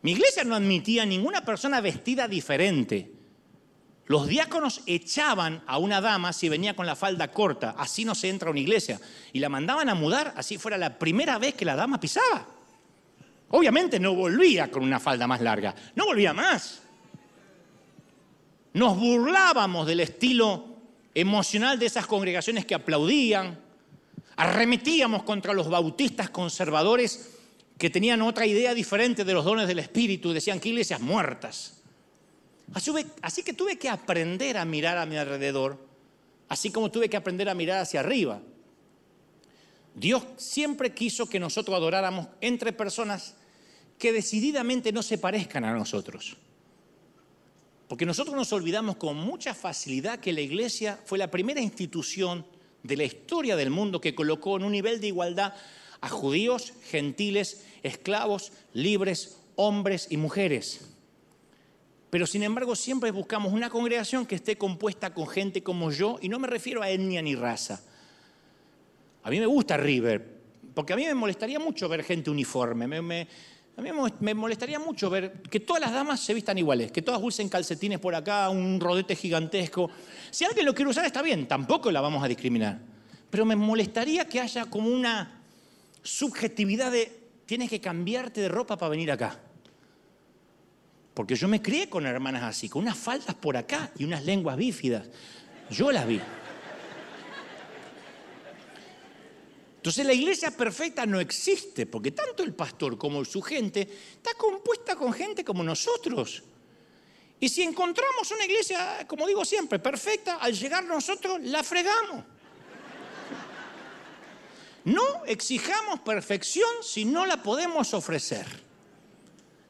Mi iglesia no admitía ninguna persona vestida diferente. Los diáconos echaban a una dama si venía con la falda corta, así no se entra a una iglesia, y la mandaban a mudar, así fuera la primera vez que la dama pisaba. Obviamente no volvía con una falda más larga, no volvía más. Nos burlábamos del estilo emocional de esas congregaciones que aplaudían, arremetíamos contra los bautistas conservadores que tenían otra idea diferente de los dones del Espíritu decían que iglesias muertas. Así que tuve que aprender a mirar a mi alrededor, así como tuve que aprender a mirar hacia arriba. Dios siempre quiso que nosotros adoráramos entre personas que decididamente no se parezcan a nosotros. Porque nosotros nos olvidamos con mucha facilidad que la iglesia fue la primera institución de la historia del mundo que colocó en un nivel de igualdad a judíos, gentiles, esclavos, libres, hombres y mujeres. Pero sin embargo siempre buscamos una congregación que esté compuesta con gente como yo, y no me refiero a etnia ni raza, a mí me gusta River, porque a mí me molestaría mucho ver gente uniforme. a mí me molestaría mucho ver que todas las damas se vistan iguales, que todas usen calcetines por acá, un rodete gigantesco. Si alguien lo quiere usar está bien, tampoco la vamos a discriminar. Pero me molestaría que haya como una subjetividad de tienes que cambiarte de ropa para venir acá. Porque yo me crié con hermanas así, con unas faldas por acá y unas lenguas bífidas. Yo las vi. Entonces la iglesia perfecta no existe, porque tanto el pastor como su gente está compuesta con gente como nosotros. Y si encontramos una iglesia, como digo siempre, perfecta, al llegar nosotros la fregamos. No exijamos perfección si no la podemos ofrecer.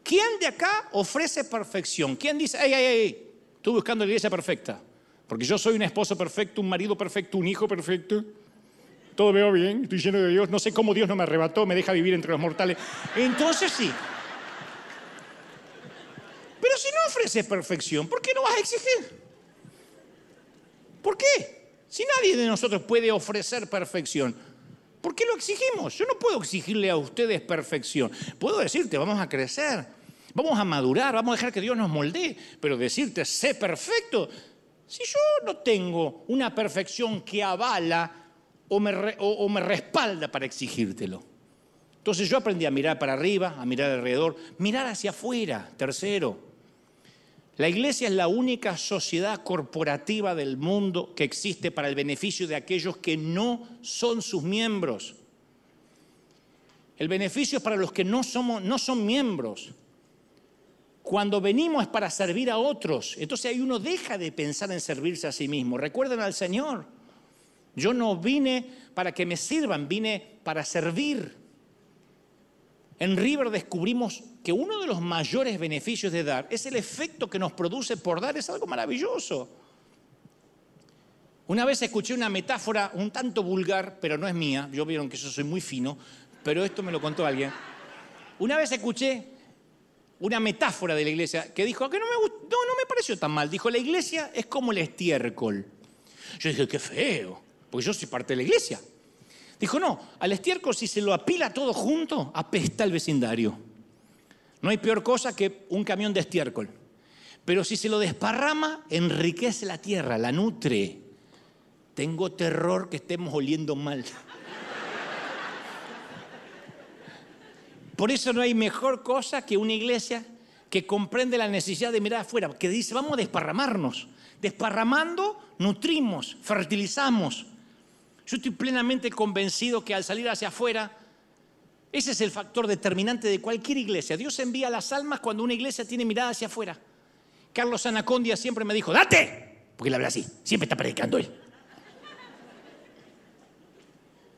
¿Quién de acá ofrece perfección? ¿Quién dice, ay, ay, ay, estoy buscando la iglesia perfecta? Porque yo soy un esposo perfecto, un marido perfecto, un hijo perfecto todo veo bien, estoy lleno de Dios, no sé cómo Dios no me arrebató, me deja vivir entre los mortales. Entonces sí. Pero si no ofreces perfección, ¿por qué no vas a exigir? ¿Por qué? Si nadie de nosotros puede ofrecer perfección, ¿por qué lo exigimos? Yo no puedo exigirle a ustedes perfección. Puedo decirte, vamos a crecer, vamos a madurar, vamos a dejar que Dios nos moldee, pero decirte, sé perfecto, si yo no tengo una perfección que avala o me, respalda para exigírtelo. Entonces yo aprendí a mirar para arriba, a mirar alrededor, mirar hacia afuera. Tercero, la iglesia es la única sociedad corporativa del mundo que existe para el beneficio de aquellos que no son sus miembros. El beneficio es para los que no, somos, no son miembros. Cuando venimos es para servir a otros. Entonces ahí uno deja de pensar en servirse a sí mismo. Recuerden al Señor. Yo no vine para que me sirvan, vine para servir. En River descubrimos que uno de los mayores beneficios de dar es el efecto que nos produce por dar, es algo maravilloso. Una vez escuché una metáfora un tanto vulgar, pero no es mía, yo vieron que yo soy muy fino, pero esto me lo contó alguien. Una vez escuché una metáfora de la iglesia que dijo que no me, no, no me pareció tan mal. Dijo, la iglesia es como el estiércol. Yo dije, qué feo porque yo soy parte de la iglesia. Dijo, no, al estiércol si se lo apila todo junto, apesta el vecindario. No hay peor cosa que un camión de estiércol. Pero si se lo desparrama, enriquece la tierra, la nutre. Tengo terror que estemos oliendo mal. Por eso no hay mejor cosa que una iglesia que comprende la necesidad de mirar afuera, que dice, vamos a desparramarnos. Desparramando, nutrimos, fertilizamos, yo estoy plenamente convencido que al salir hacia afuera, Ese es el factor determinante de cualquier iglesia. Dios envía las almas cuando una iglesia tiene mirada hacia afuera. Carlos Anacondia siempre me dijo, date, porque él habla así, siempre está predicando él.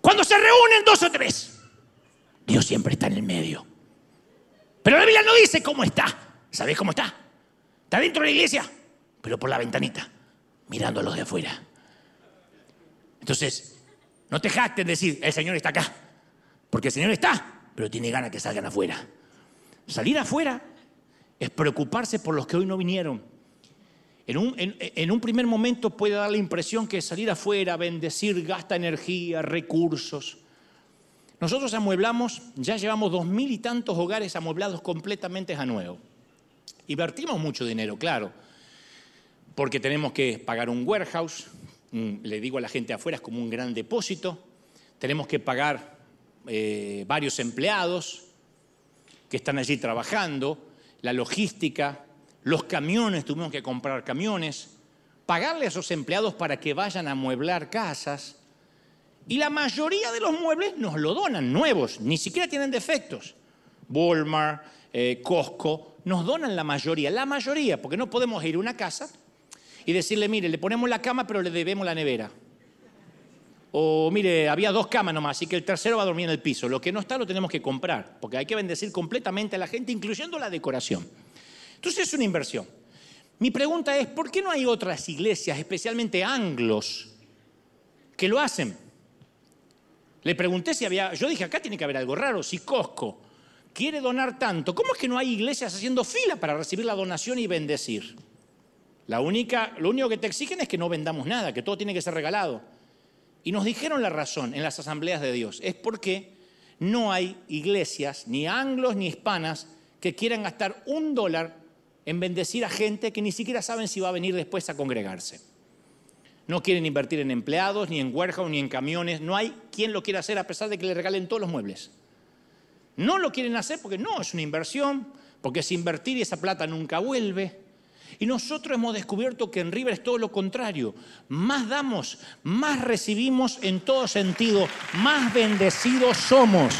Cuando se reúnen dos o tres, Dios siempre está en el medio. Pero la Biblia no dice cómo está. ¿Sabés cómo está? Está dentro de la iglesia, pero por la ventanita, mirando a los de afuera. Entonces, no te jactes en decir, el Señor está acá. Porque el Señor está, pero tiene ganas que salgan afuera. Salir afuera es preocuparse por los que hoy no vinieron. En un, en un, primer momento puede dar la impresión que salir afuera, bendecir, gasta energía, recursos. Nosotros amueblamos, ya llevamos dos mil y tantos hogares amueblados completamente a nuevo. Invertimos mucho dinero, claro, porque tenemos que pagar un warehouse, le digo a la gente afuera, es como un gran depósito, tenemos que pagar eh, varios empleados que están allí trabajando, la logística, los camiones, tuvimos que comprar camiones, pagarle a esos empleados para que vayan a mueblar casas. Y la mayoría de los muebles nos lo donan nuevos, ni siquiera tienen defectos. Walmart, eh, Costco, nos donan la mayoría, la mayoría, porque no podemos ir a una casa y decirle, mire, le ponemos la cama pero le debemos la nevera. O mire, había dos camas nomás, así que el tercero va a dormir en el piso. Lo que no está lo tenemos que comprar, porque hay que bendecir completamente a la gente, incluyendo la decoración. Entonces es una inversión. Mi pregunta es, ¿por qué no hay otras iglesias, especialmente anglos, que lo hacen? Le pregunté si había, yo dije, acá tiene que haber algo raro, si Costco quiere donar tanto, ¿cómo es que no hay iglesias haciendo fila para recibir la donación y bendecir? La única, lo único que te exigen es que no vendamos nada, que todo tiene que ser regalado. Y nos dijeron la razón en las asambleas de Dios. Es porque no hay iglesias, ni anglos ni hispanas, que quieran gastar un dólar en bendecir a gente que ni siquiera saben si va a venir después a congregarse. No quieren invertir en empleados, ni en warehouse, ni en camiones. No hay quien lo quiera hacer a pesar de que le regalen todos los muebles. No lo quieren hacer porque no, es una inversión, porque es invertir y esa plata nunca vuelve. Y nosotros hemos descubierto que en River es todo lo contrario. Más damos, más recibimos en todo sentido, más bendecidos somos.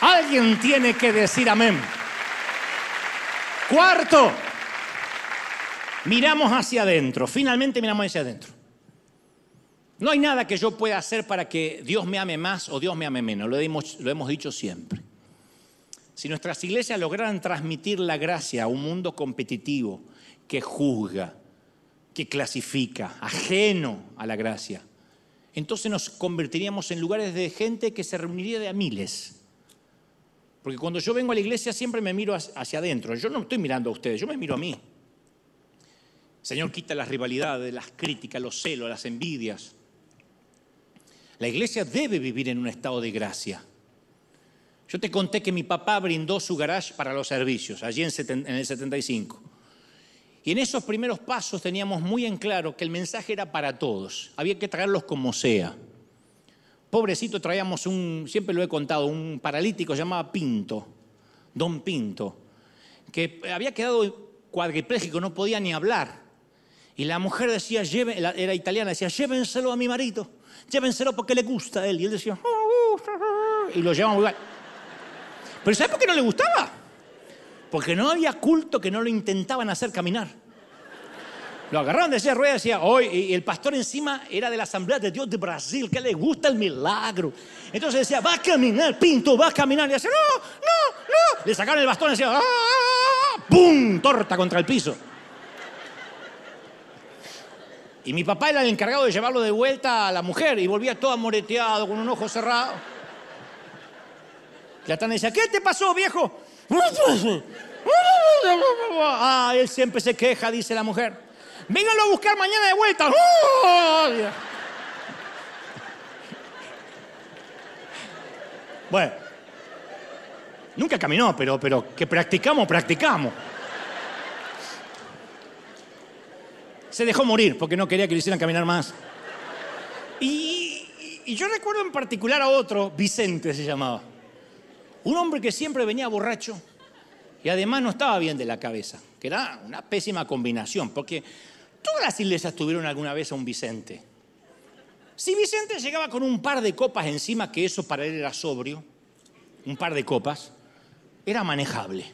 Alguien tiene que decir amén. Cuarto, miramos hacia adentro. Finalmente miramos hacia adentro. No hay nada que yo pueda hacer para que Dios me ame más o Dios me ame menos. Lo hemos, dicho siempre. Si nuestras iglesias lograran transmitir la gracia a un mundo competitivo, que juzga, que clasifica, ajeno a la gracia. Entonces nos convertiríamos en lugares de gente que se reuniría de a miles. Porque cuando yo vengo a la iglesia siempre me miro hacia adentro. Yo no estoy mirando a ustedes, yo me miro a mí. Señor quita las rivalidades, las críticas, los celos, las envidias. La iglesia debe vivir en un estado de gracia. Yo te conté que mi papá brindó su garage para los servicios, allí en el 75. Y en esos primeros pasos teníamos muy en claro que el mensaje era para todos, había que traerlos como sea. Pobrecito, traíamos un, siempre lo he contado, un paralítico llamado Pinto, Don Pinto, que había quedado cuadripléjico, no podía ni hablar. Y la mujer decía, era italiana, decía, llévenselo a mi marido, llévenselo porque le gusta a él. Y él decía, oh, y lo llevamos igual. Pero ¿sabes por qué no le gustaba? porque no había culto que no lo intentaban hacer caminar. Lo agarraron de esa rueda y decía, hoy, y el pastor encima era de la Asamblea de Dios de Brasil, que le gusta el milagro. Entonces decía, va a caminar, Pinto, va a caminar. Y decía, no, no, no. Le sacaron el bastón y decía, ¡ah! ¡pum! Torta contra el piso. Y mi papá era el encargado de llevarlo de vuelta a la mujer y volvía todo amoreteado, con un ojo cerrado. La tana decía, ¿qué te pasó, viejo? [LAUGHS] Ah, él siempre se queja, dice la mujer. Vénganlo a buscar mañana de vuelta. [LAUGHS] Bueno, nunca caminó, pero, pero que practicamos, practicamos. Se dejó morir porque no quería que le hicieran caminar más. Y, y yo recuerdo en particular a otro, Vicente se llamaba. Un hombre que siempre venía borracho y además no estaba bien de la cabeza, que era una pésima combinación, porque todas las iglesias tuvieron alguna vez a un Vicente. Si Vicente llegaba con un par de copas encima, que eso para él era sobrio, un par de copas, era manejable.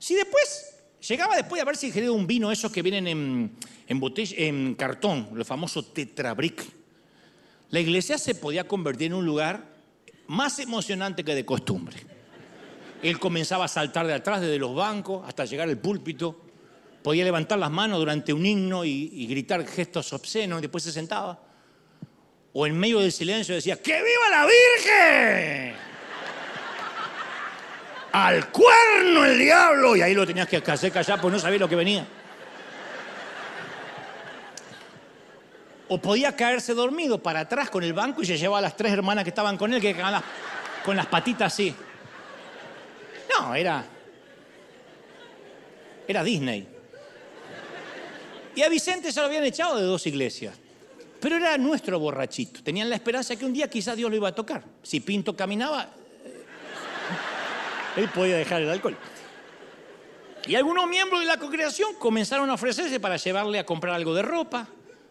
Si después, llegaba después de haberse ingerido un vino, esos que vienen en, en, en cartón, el famoso tetrabric, la iglesia se podía convertir en un lugar más emocionante que de costumbre. Él comenzaba a saltar de atrás desde los bancos hasta llegar al púlpito. Podía levantar las manos durante un himno y, y gritar gestos obscenos y después se sentaba. O en medio del silencio decía, ¡Que viva la Virgen! ¡Al cuerno el diablo! Y ahí lo tenías que hacer callar porque no sabía lo que venía. O podía caerse dormido para atrás con el banco y se llevaba a las tres hermanas que estaban con él, que quedaban las- con las patitas así. No, era. Era Disney. Y a Vicente se lo habían echado de dos iglesias. Pero era nuestro borrachito. Tenían la esperanza que un día quizás Dios lo iba a tocar. Si Pinto caminaba, él podía dejar el alcohol. Y algunos miembros de la congregación comenzaron a ofrecerse para llevarle a comprar algo de ropa.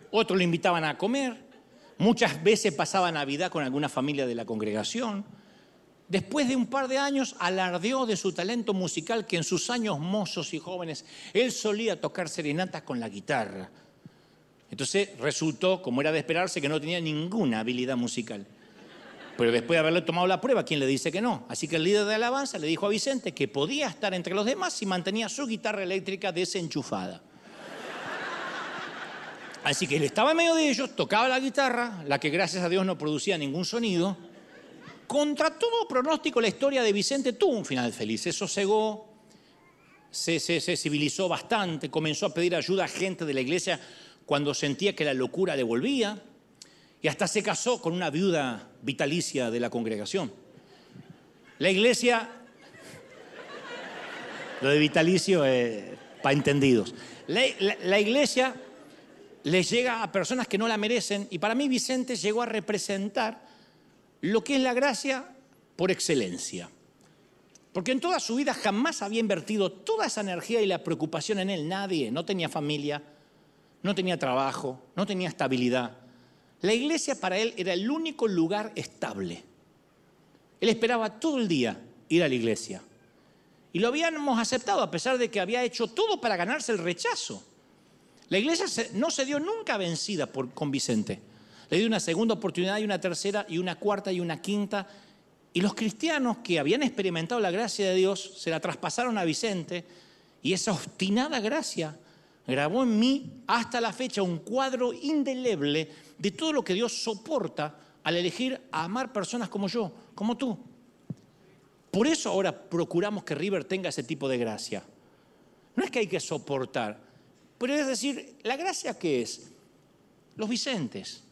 Otros le invitaban a comer. Muchas veces pasaba Navidad con alguna familia de la congregación. Después de un par de años alardeó de su talento musical que en sus años mozos y jóvenes él solía tocar serenatas con la guitarra. Entonces resultó, como era de esperarse, que no tenía ninguna habilidad musical. Pero después de haberle tomado la prueba, ¿quién le dice que no? Así que el líder de alabanza le dijo a Vicente que podía estar entre los demás si mantenía su guitarra eléctrica desenchufada. Así que él estaba en medio de ellos, tocaba la guitarra, la que gracias a Dios no producía ningún sonido. Contra todo pronóstico, la historia de Vicente tuvo un final feliz. Se sosegó, se, se, civilizó bastante, comenzó a pedir ayuda a gente de la iglesia cuando sentía que la locura le volvía, y hasta se casó con una viuda vitalicia de la congregación. La iglesia, lo de vitalicio es para entendidos, la, la- iglesia le llega a personas que no la merecen, y para mí Vicente llegó a representar lo que es la gracia por excelencia. Porque en toda su vida jamás había invertido toda esa energía y la preocupación en él. Nadie, no tenía familia, no tenía trabajo, no tenía estabilidad. La iglesia para él era el único lugar estable. Él esperaba todo el día ir a la iglesia. Y lo habíamos aceptado a pesar de que había hecho todo para ganarse el rechazo. La iglesia no se dio nunca vencida por, con Vicente. Le dio una segunda oportunidad y una tercera y una cuarta y una quinta. Y los cristianos que habían experimentado la gracia de Dios se la traspasaron a Vicente y esa obstinada gracia grabó en mí hasta la fecha un cuadro indeleble de todo lo que Dios soporta al elegir a amar personas como yo, como tú. Por eso ahora procuramos que River tenga ese tipo de gracia. No es que hay que soportar, pero es decir, ¿la gracia qué es? Los Vicentes.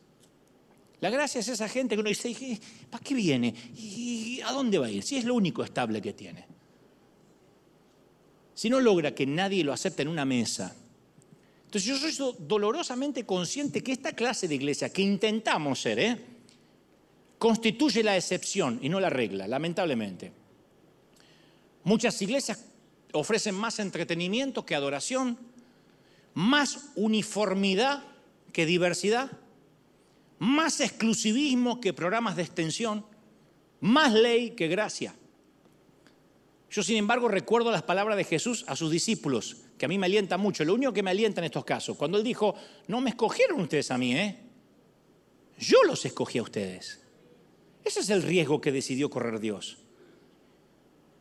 La gracia es esa gente que uno dice, "¿Y ¿para qué viene? ¿Y a dónde va a ir? Si es lo único estable que tiene. Si no logra que nadie lo acepte en una mesa. Entonces yo soy so- dolorosamente consciente que esta clase de iglesia que intentamos ser, ¿eh? constituye la excepción y no la regla, lamentablemente. Muchas iglesias ofrecen más entretenimiento que adoración, más uniformidad que diversidad, más exclusivismo que programas de extensión, más ley que gracia. Yo, sin embargo, recuerdo las palabras de Jesús a sus discípulos, que a mí me alienta mucho, lo único que me alienta en estos casos, cuando él dijo, no me escogieron ustedes a mí, ¿eh? Yo los escogí a ustedes. Ese es el riesgo que decidió correr Dios.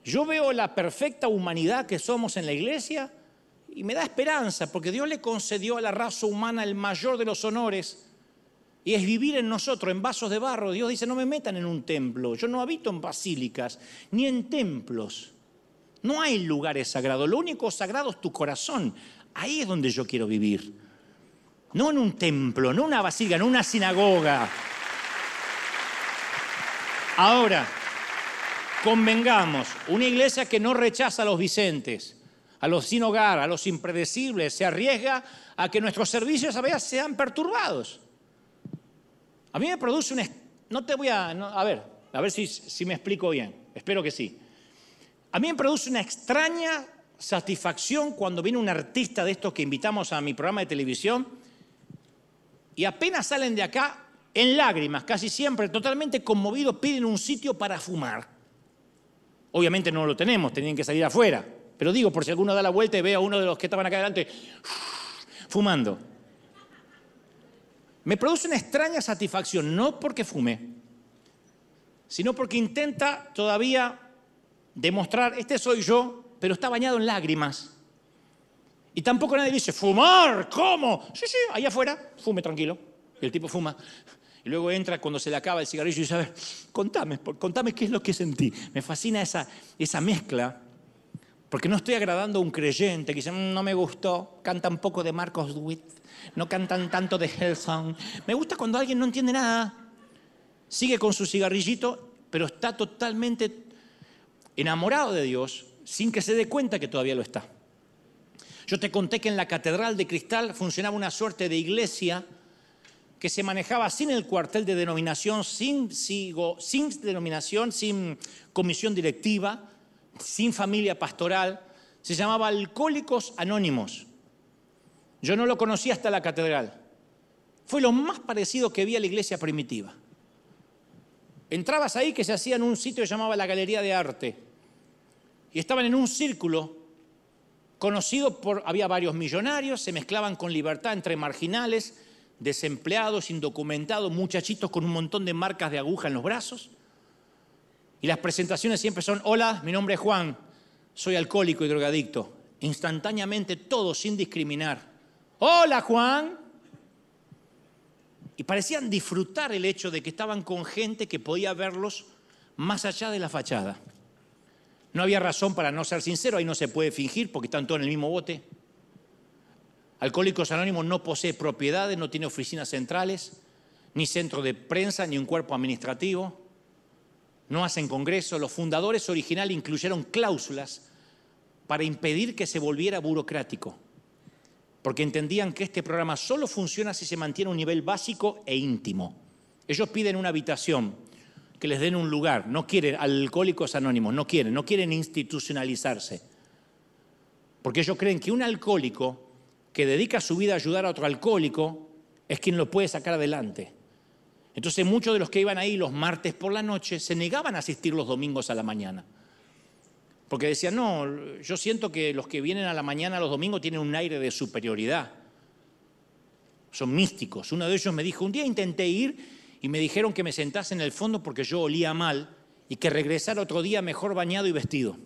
Yo veo la perfecta humanidad que somos en la iglesia y me da esperanza porque Dios le concedió a la raza humana el mayor de los honores y es vivir en nosotros, en vasos de barro. Dios dice, no me metan en un templo, yo no habito en basílicas ni en templos. No hay lugares sagrados, lo único sagrado es tu corazón. Ahí es donde yo quiero vivir. No en un templo, no en una basílica, no en una sinagoga. Ahora, convengamos, una iglesia que no rechaza a los Vicentes, a los sin hogar, a los impredecibles, se arriesga a que nuestros servicios a veces sean perturbados. A mí me produce un... No te voy a... a ver, a ver si, si me explico bien. Espero que sí. A mí me produce una extraña satisfacción cuando viene un artista de estos que invitamos a mi programa de televisión y apenas salen de acá en lágrimas, casi siempre totalmente conmovidos, piden un sitio para fumar. Obviamente no lo tenemos, tenían que salir afuera. Pero digo, por si alguno da la vuelta y ve a uno de los que estaban acá adelante [SNIFFS] fumando. Me produce una extraña satisfacción, no porque fume, sino porque intenta todavía demostrar, este soy yo, pero está bañado en lágrimas. Y tampoco nadie dice, fumar, ¿cómo? Sí, sí, allá afuera, fume tranquilo. Y el tipo fuma. Y luego entra cuando se le acaba el cigarrillo y dice, a contame, contame qué es lo que sentí. Me fascina esa, esa mezcla, porque no estoy agradando a un creyente que dice, mm, no me gustó, canta un poco de Marcos Witt, no cantan tanto de Hellsong. Me gusta cuando alguien no entiende nada, sigue con su cigarrillito, pero está totalmente enamorado de Dios sin que se dé cuenta que todavía lo está. Yo te conté que en la Catedral de Cristal funcionaba una suerte de iglesia que se manejaba sin el cuartel de denominación, sin, sin denominación, sin comisión directiva, sin familia pastoral. Se llamaba Alcohólicos Anónimos. Yo no lo conocí hasta la catedral. Fue lo más parecido que vi a la iglesia primitiva. Entrabas ahí que se hacía en un sitio que llamaba la Galería de Arte. Y estaban en un círculo conocido por, había varios millonarios, se mezclaban con libertad entre marginales, desempleados, indocumentados, muchachitos con un montón de marcas de aguja en los brazos. Y las presentaciones siempre son, hola, mi nombre es Juan, soy alcohólico y drogadicto. Instantáneamente todos sin discriminar. Hola Juan. Y parecían disfrutar el hecho de que estaban con gente que podía verlos más allá de la fachada. No había razón para no ser sincero, ahí no se puede fingir porque están todos en el mismo bote. Alcohólicos Anónimos no posee propiedades, no tiene oficinas centrales, ni centro de prensa, ni un cuerpo administrativo. No hacen congreso. Los fundadores originales incluyeron cláusulas para impedir que se volviera burocrático, porque entendían que este programa solo funciona si se mantiene un nivel básico e íntimo. Ellos piden una habitación, que les den un lugar, no quieren alcohólicos anónimos, no quieren, no quieren institucionalizarse, porque ellos creen que un alcohólico que dedica su vida a ayudar a otro alcohólico es quien lo puede sacar adelante. Entonces muchos de los que iban ahí los martes por la noche se negaban a asistir los domingos a la mañana. Porque decían, no, yo siento que los que vienen a la mañana los domingos tienen un aire de superioridad. Son místicos. Uno de ellos me dijo, un día intenté ir y me dijeron que me sentase en el fondo porque yo olía mal y que regresara otro día mejor bañado y vestido.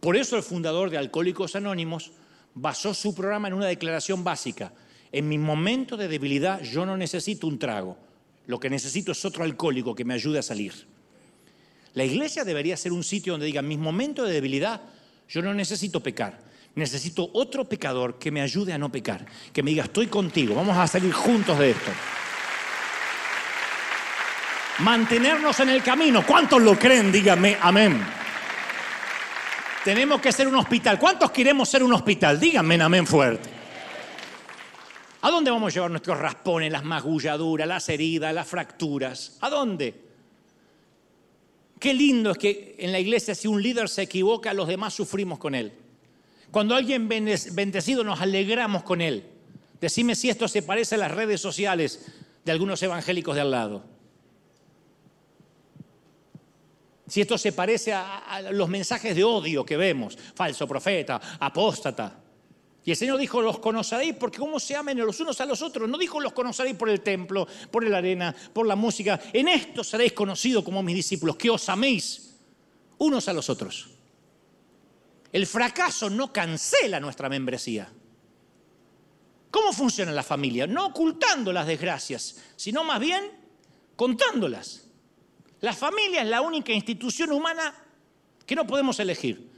Por eso el fundador de Alcohólicos Anónimos basó su programa en una declaración básica. En mi momento de debilidad yo no necesito un trago, lo que necesito es otro alcohólico que me ayude a salir. La iglesia debería ser un sitio donde diga, mis momentos de debilidad yo no necesito pecar, necesito otro pecador que me ayude a no pecar, que me diga, estoy contigo, vamos a salir juntos de esto. Mantenernos en el camino, ¿cuántos lo creen? Díganme, amén. Tenemos que ser un hospital. ¿Cuántos queremos ser un hospital? Díganme amén fuerte. ¿A dónde vamos a llevar nuestros raspones, las magulladuras, las heridas, las fracturas? ¿A dónde? Qué lindo es que en la iglesia si un líder se equivoca, los demás sufrimos con él. Cuando alguien bendecido nos alegramos con él. Decime si esto se parece a las redes sociales de algunos evangélicos de al lado. si esto se parece a, los mensajes de odio que vemos, falso profeta, apóstata. Y el Señor dijo, los conoceréis porque cómo se amen los unos a los otros. No dijo, los conoceréis por el templo, por la arena, por la música. En esto seréis conocidos como mis discípulos, que os améis unos a los otros. El fracaso no cancela nuestra membresía. ¿Cómo funciona la familia? No ocultando las desgracias, sino más bien contándolas. La familia es la única institución humana que no podemos elegir.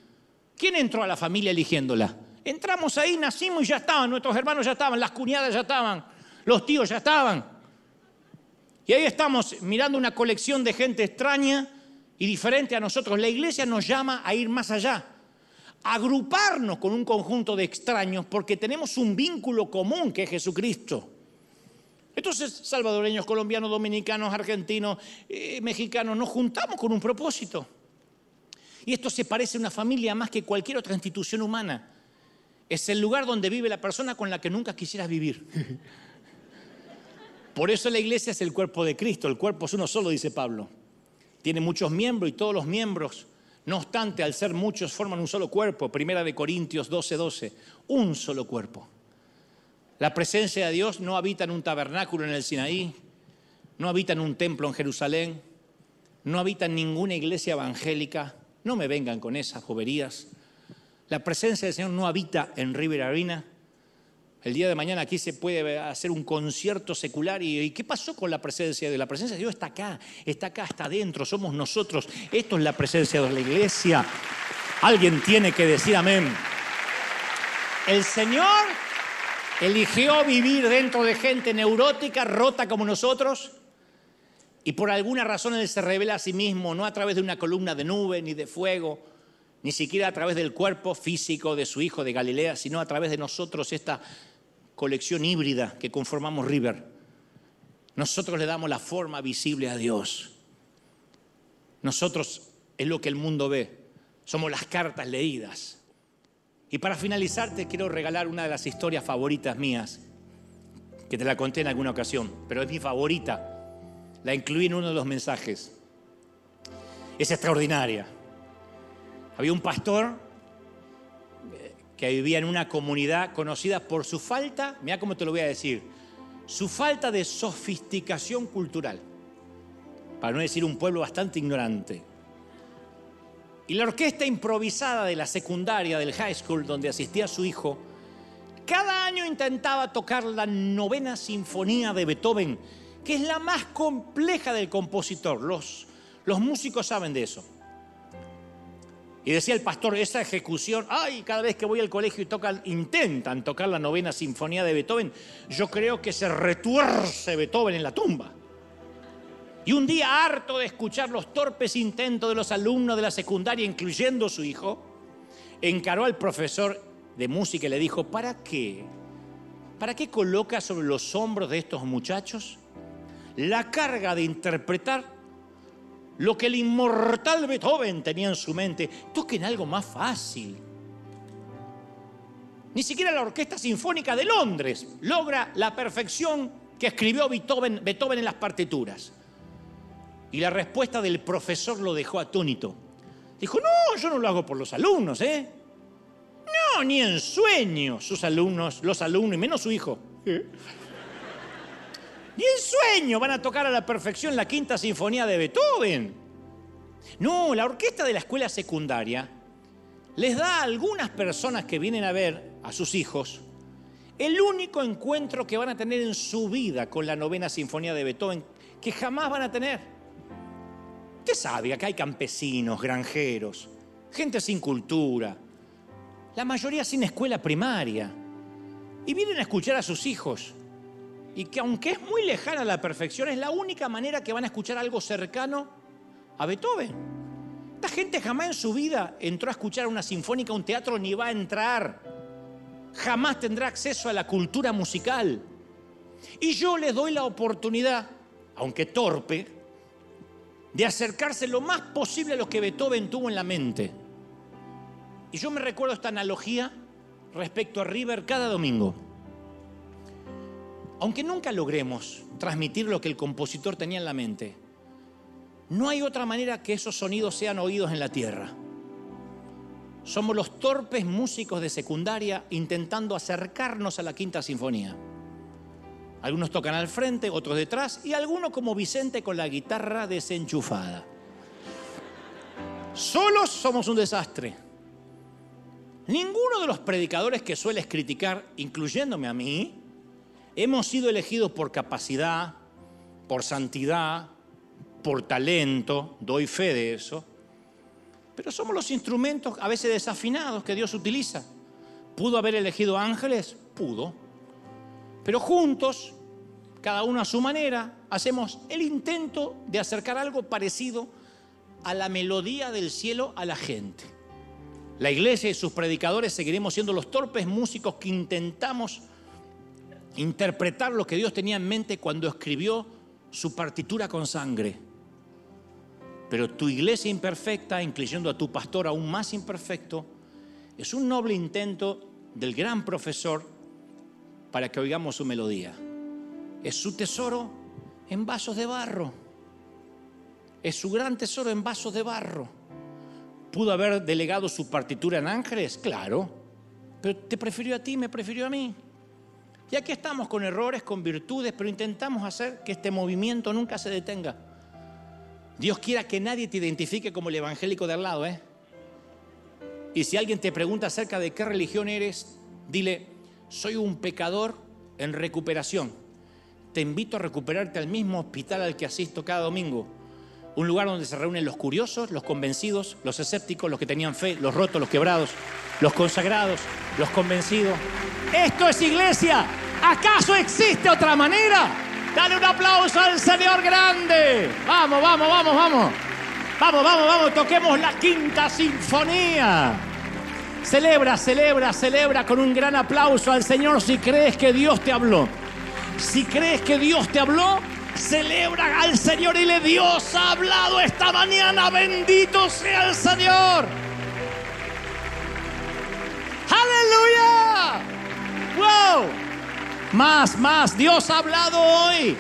¿Quién entró a la familia eligiéndola? Entramos ahí, nacimos y ya estaban, nuestros hermanos ya estaban, las cuñadas ya estaban, los tíos ya estaban. Y ahí estamos mirando una colección de gente extraña y diferente a nosotros. La iglesia nos llama a ir más allá, a agruparnos con un conjunto de extraños porque tenemos un vínculo común que es Jesucristo. Entonces, salvadoreños, colombianos, dominicanos, argentinos, eh, mexicanos, nos juntamos con un propósito. Y esto se parece a una familia más que cualquier otra institución humana. Es el lugar donde vive la persona con la que nunca quisieras vivir. [LAUGHS] Por eso la iglesia es el cuerpo de Cristo. El cuerpo es uno solo, dice Pablo. Tiene muchos miembros y todos los miembros No obstante, al ser muchos forman un solo cuerpo. Primera de Corintios 12, 12. Un solo cuerpo. La presencia de Dios no habita en un tabernáculo en el Sinaí, no habita en un templo en Jerusalén, no habita en ninguna iglesia evangélica. No me vengan con esas boberías. La presencia del Señor no habita en River Arena. El día de mañana aquí se puede hacer un concierto secular y, ¿qué pasó con la presencia de Dios? La presencia de Dios está acá, está acá, está adentro, somos nosotros. Esto es la presencia de la iglesia. Alguien tiene que decir amén. El Señor eligió vivir dentro de gente neurótica, rota como nosotros, y por alguna razón Él se revela a sí mismo, no a través de una columna de nube ni de fuego, ni siquiera a través del cuerpo físico de su hijo de Galilea, sino a través de nosotros, esta colección híbrida que conformamos River. Nosotros le damos la forma visible a Dios. Nosotros es lo que el mundo ve. Somos las cartas leídas. Y para finalizar te quiero regalar una de las historias favoritas mías, que te la conté en alguna ocasión, pero es mi favorita. La incluí en uno de los mensajes. Es extraordinaria. Había un pastor eh, que vivía en una comunidad conocida por su falta, mira cómo te lo voy a decir, su falta de sofisticación cultural, para no decir un pueblo bastante ignorante. Y la orquesta improvisada de la secundaria, del high school, donde asistía su hijo, cada año intentaba tocar la novena sinfonía de Beethoven, que es la más compleja del compositor. Los, los músicos saben de eso. Y decía el pastor, esa ejecución, ay, cada vez que voy al colegio y tocan, intentan tocar la novena sinfonía de Beethoven, yo creo que se retuerce Beethoven en la tumba. Y un día, harto de escuchar los torpes intentos de los alumnos de la secundaria, incluyendo su hijo, encaró al profesor de música y le dijo, ¿para qué? ¿Para qué coloca sobre los hombros de estos muchachos la carga de interpretar lo que el inmortal Beethoven tenía en su mente, toquen algo más fácil. Ni siquiera la Orquesta Sinfónica de Londres logra la perfección que escribió Beethoven, Beethoven en las partituras. Y la respuesta del profesor lo dejó atónito. Dijo, no, yo no lo hago por los alumnos, ¿eh? No, ni en sueño sus alumnos, los alumnos, y menos su hijo. ¿Eh? Ni en sueño van a tocar a la perfección la quinta sinfonía de Beethoven. No, la orquesta de la escuela secundaria les da a algunas personas que vienen a ver a sus hijos el único encuentro que van a tener en su vida con la novena sinfonía de Beethoven que jamás van a tener. Usted sabe acá hay campesinos, granjeros, gente sin cultura, la mayoría sin escuela primaria, y vienen a escuchar a sus hijos y que aunque es muy lejana a la perfección, es la única manera que van a escuchar algo cercano a Beethoven. Esta gente jamás en su vida entró a escuchar una sinfónica, un teatro, ni va a entrar. Jamás tendrá acceso a la cultura musical. Y yo les doy la oportunidad, aunque torpe, de acercarse lo más posible a lo que Beethoven tuvo en la mente. Y yo me recuerdo esta analogía respecto a River cada domingo aunque nunca logremos transmitir lo que el compositor tenía en la mente, no hay otra manera que esos sonidos sean oídos en la tierra. Somos los torpes músicos de secundaria intentando acercarnos a la quinta sinfonía. Algunos tocan al frente, otros detrás y algunos como Vicente con la guitarra desenchufada. Solos somos un desastre. Ninguno de los predicadores que sueles criticar, incluyéndome a mí, Hemos sido elegidos por capacidad, por santidad, por talento, doy fe de eso, pero somos los instrumentos a veces desafinados que Dios utiliza. ¿Pudo haber elegido ángeles? Pudo. Pero juntos, cada uno a su manera, hacemos el intento de acercar algo parecido a la melodía del cielo a la gente. La iglesia y sus predicadores seguiremos siendo los torpes músicos que intentamos interpretar lo que Dios tenía en mente cuando escribió su partitura con sangre. Pero tu iglesia imperfecta, incluyendo a tu pastor aún más imperfecto, es un noble intento del gran profesor para que oigamos su melodía. Es su tesoro en vasos de barro. Es su gran tesoro en vasos de barro. pudo haber delegado su partitura en ángeles? Claro, pero te prefirió a ti, me prefirió a mí. Y aquí estamos con errores, con virtudes, pero intentamos hacer que este movimiento nunca se detenga. Dios quiera que nadie te identifique como el evangélico de al lado, ¿eh? Y si alguien te pregunta acerca de qué religión eres, dile, soy un pecador en recuperación. Te invito a recuperarte al mismo hospital al que asisto cada domingo. Un lugar donde se reúnen los curiosos, los convencidos, los escépticos, los que tenían fe, los rotos, los quebrados, los consagrados, los convencidos. Esto es iglesia. ¿Acaso existe otra manera? Dale un aplauso al Señor grande. Vamos, vamos, vamos, vamos. Vamos, vamos, vamos, toquemos la quinta sinfonía. Celebra, celebra, celebra con un gran aplauso al Señor si crees que Dios te habló. Si crees que Dios te habló, celebra al Señor y le Dios ha hablado esta mañana. Bendito sea el Señor. Aleluya. Wow. Más, más. Dios ha hablado hoy.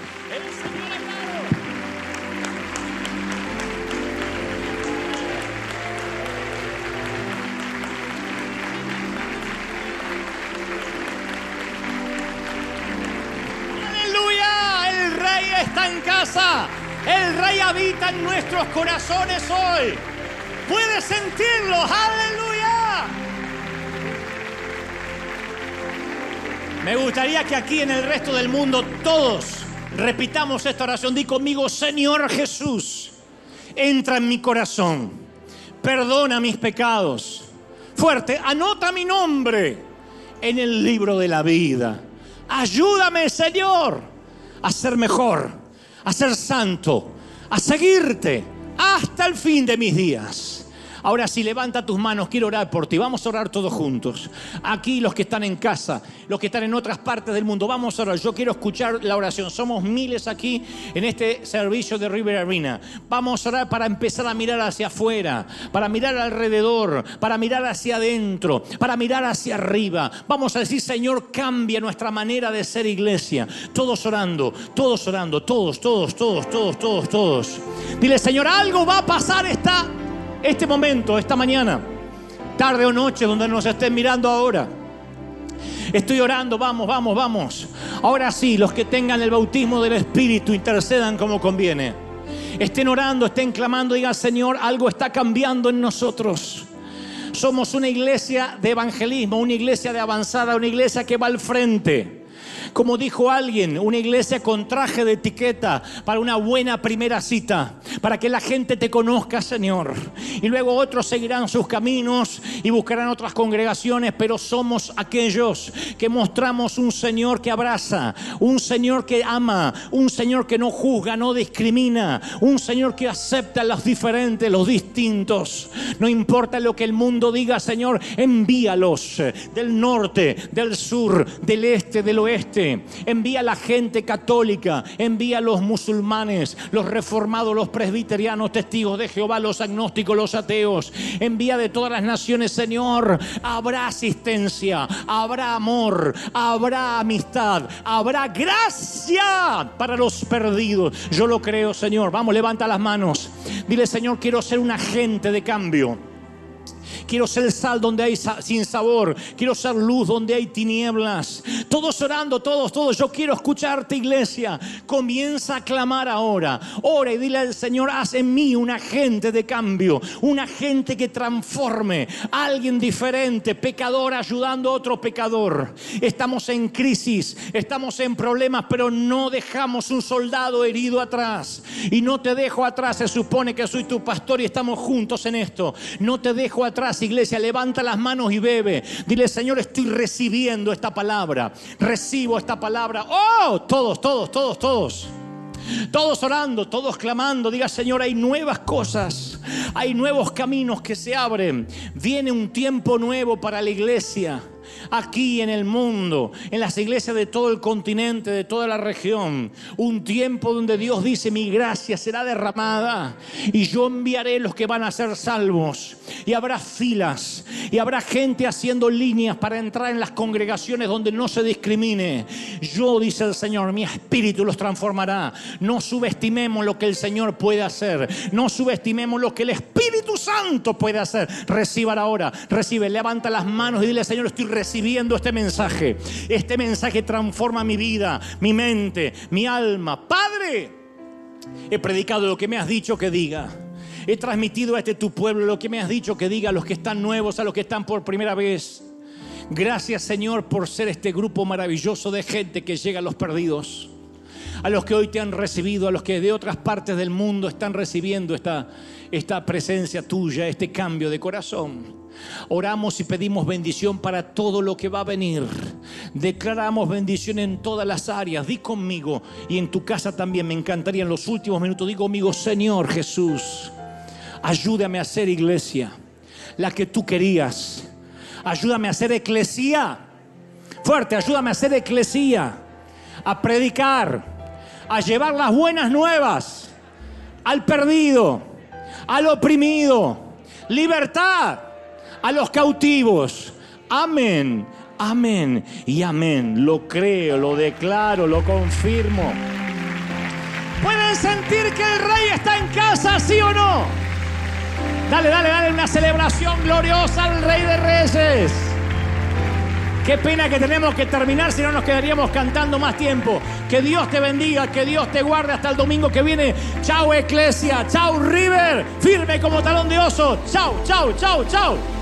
Está en casa. El Rey habita en nuestros corazones hoy. Puedes sentirlo. Aleluya. Me gustaría que aquí en el resto del mundo todos repitamos esta oración. Di conmigo, Señor Jesús, entra en mi corazón. Perdona mis pecados. Fuerte, anota mi nombre en el libro de la vida. Ayúdame, Señor a ser mejor, a ser santo, a seguirte hasta el fin de mis días. Ahora sí, levanta tus manos, quiero orar por ti. Vamos a orar todos juntos. Aquí los que están en casa, los que están en otras partes del mundo, vamos a orar. Yo quiero escuchar la oración. Somos miles aquí en este servicio de River Arena. Vamos a orar para empezar a mirar hacia afuera, para mirar alrededor, para mirar hacia adentro, para mirar hacia arriba. Vamos a decir, Señor, cambia nuestra manera de ser iglesia. Todos orando, todos orando, todos, todos, todos, todos, todos, todos. Dile, Señor, algo va a pasar esta este momento, esta mañana, tarde o noche, donde nos estén mirando ahora. Estoy orando, vamos, vamos, vamos. Ahora sí, los que tengan el bautismo del Espíritu intercedan como conviene. Estén orando, estén clamando, digan, Señor, algo está cambiando en nosotros. Somos una iglesia de evangelismo, una iglesia de avanzada, una iglesia que va al frente. Como dijo alguien, una iglesia con traje de etiqueta para una buena primera cita, para que la gente te conozca, Señor. Y luego otros seguirán sus caminos y buscarán otras congregaciones, pero somos aquellos que mostramos un Señor que abraza, un Señor que ama, un Señor que no juzga, no discrimina, un Señor que acepta los diferentes, los distintos. No importa lo que el mundo diga, Señor, envíalos del norte, del sur, del este, del oeste envía a la gente católica, envía a los musulmanes, los reformados, los presbiterianos, testigos de Jehová, los agnósticos, los ateos, envía de todas las naciones, Señor, habrá asistencia, habrá amor, habrá amistad, habrá gracia para los perdidos. Yo lo creo, Señor. Vamos, levanta las manos. Dile, Señor, quiero ser un agente de cambio. Quiero ser sal donde hay sin sabor. Quiero ser luz donde hay tinieblas. Todos orando, todos, todos. Yo quiero escucharte, iglesia. Comienza a clamar ahora. Ora y dile al Señor, haz en mí un agente de cambio. Un agente que transforme. Alguien diferente, pecador ayudando a otro pecador. Estamos en crisis, estamos en problemas, pero no dejamos un soldado herido atrás. Y no te dejo atrás. Se supone que soy tu pastor y estamos juntos en esto. No te dejo atrás iglesia, levanta las manos y bebe. Dile, Señor, estoy recibiendo esta palabra. Recibo esta palabra. Oh, todos, todos, todos, todos. Todos orando, todos clamando. Diga, Señor, hay nuevas cosas. Hay nuevos caminos que se abren. Viene un tiempo nuevo para la iglesia. Aquí en el mundo, en las iglesias de todo el continente, de toda la región. Un tiempo donde Dios dice, mi gracia será derramada y yo enviaré los que van a ser salvos. Y habrá filas y habrá gente haciendo líneas para entrar en las congregaciones donde no se discrimine. Yo, dice el Señor, mi espíritu los transformará. No subestimemos lo que el Señor puede hacer. No subestimemos lo que el Espíritu Santo puede hacer. Reciban ahora, recibe, levanta las manos y dile, Señor, estoy recibiendo este mensaje. Este mensaje transforma mi vida, mi mente, mi alma. Padre, he predicado lo que me has dicho que diga. He transmitido a este tu pueblo lo que me has dicho que diga a los que están nuevos, a los que están por primera vez. Gracias Señor por ser este grupo maravilloso de gente que llega a los perdidos. A los que hoy te han recibido, a los que de otras partes del mundo están recibiendo esta, esta presencia tuya, este cambio de corazón. Oramos y pedimos bendición para todo lo que va a venir. Declaramos bendición en todas las áreas. Di conmigo y en tu casa también. Me encantaría en los últimos minutos. Di conmigo, Señor Jesús, ayúdame a ser iglesia, la que tú querías. Ayúdame a ser eclesía. Fuerte, ayúdame a ser eclesía. A predicar, a llevar las buenas nuevas al perdido, al oprimido. Libertad a los cautivos. Amén, amén y amén. Lo creo, lo declaro, lo confirmo. ¿Pueden sentir que el rey está en casa, sí o no? Dale, dale, dale una celebración gloriosa al rey de reyes. Qué pena que tenemos que terminar, si no nos quedaríamos cantando más tiempo. Que Dios te bendiga, que Dios te guarde hasta el domingo que viene. Chao, Iglesia. Chao, River. Firme como talón de oso. Chao, chao, chao, chao.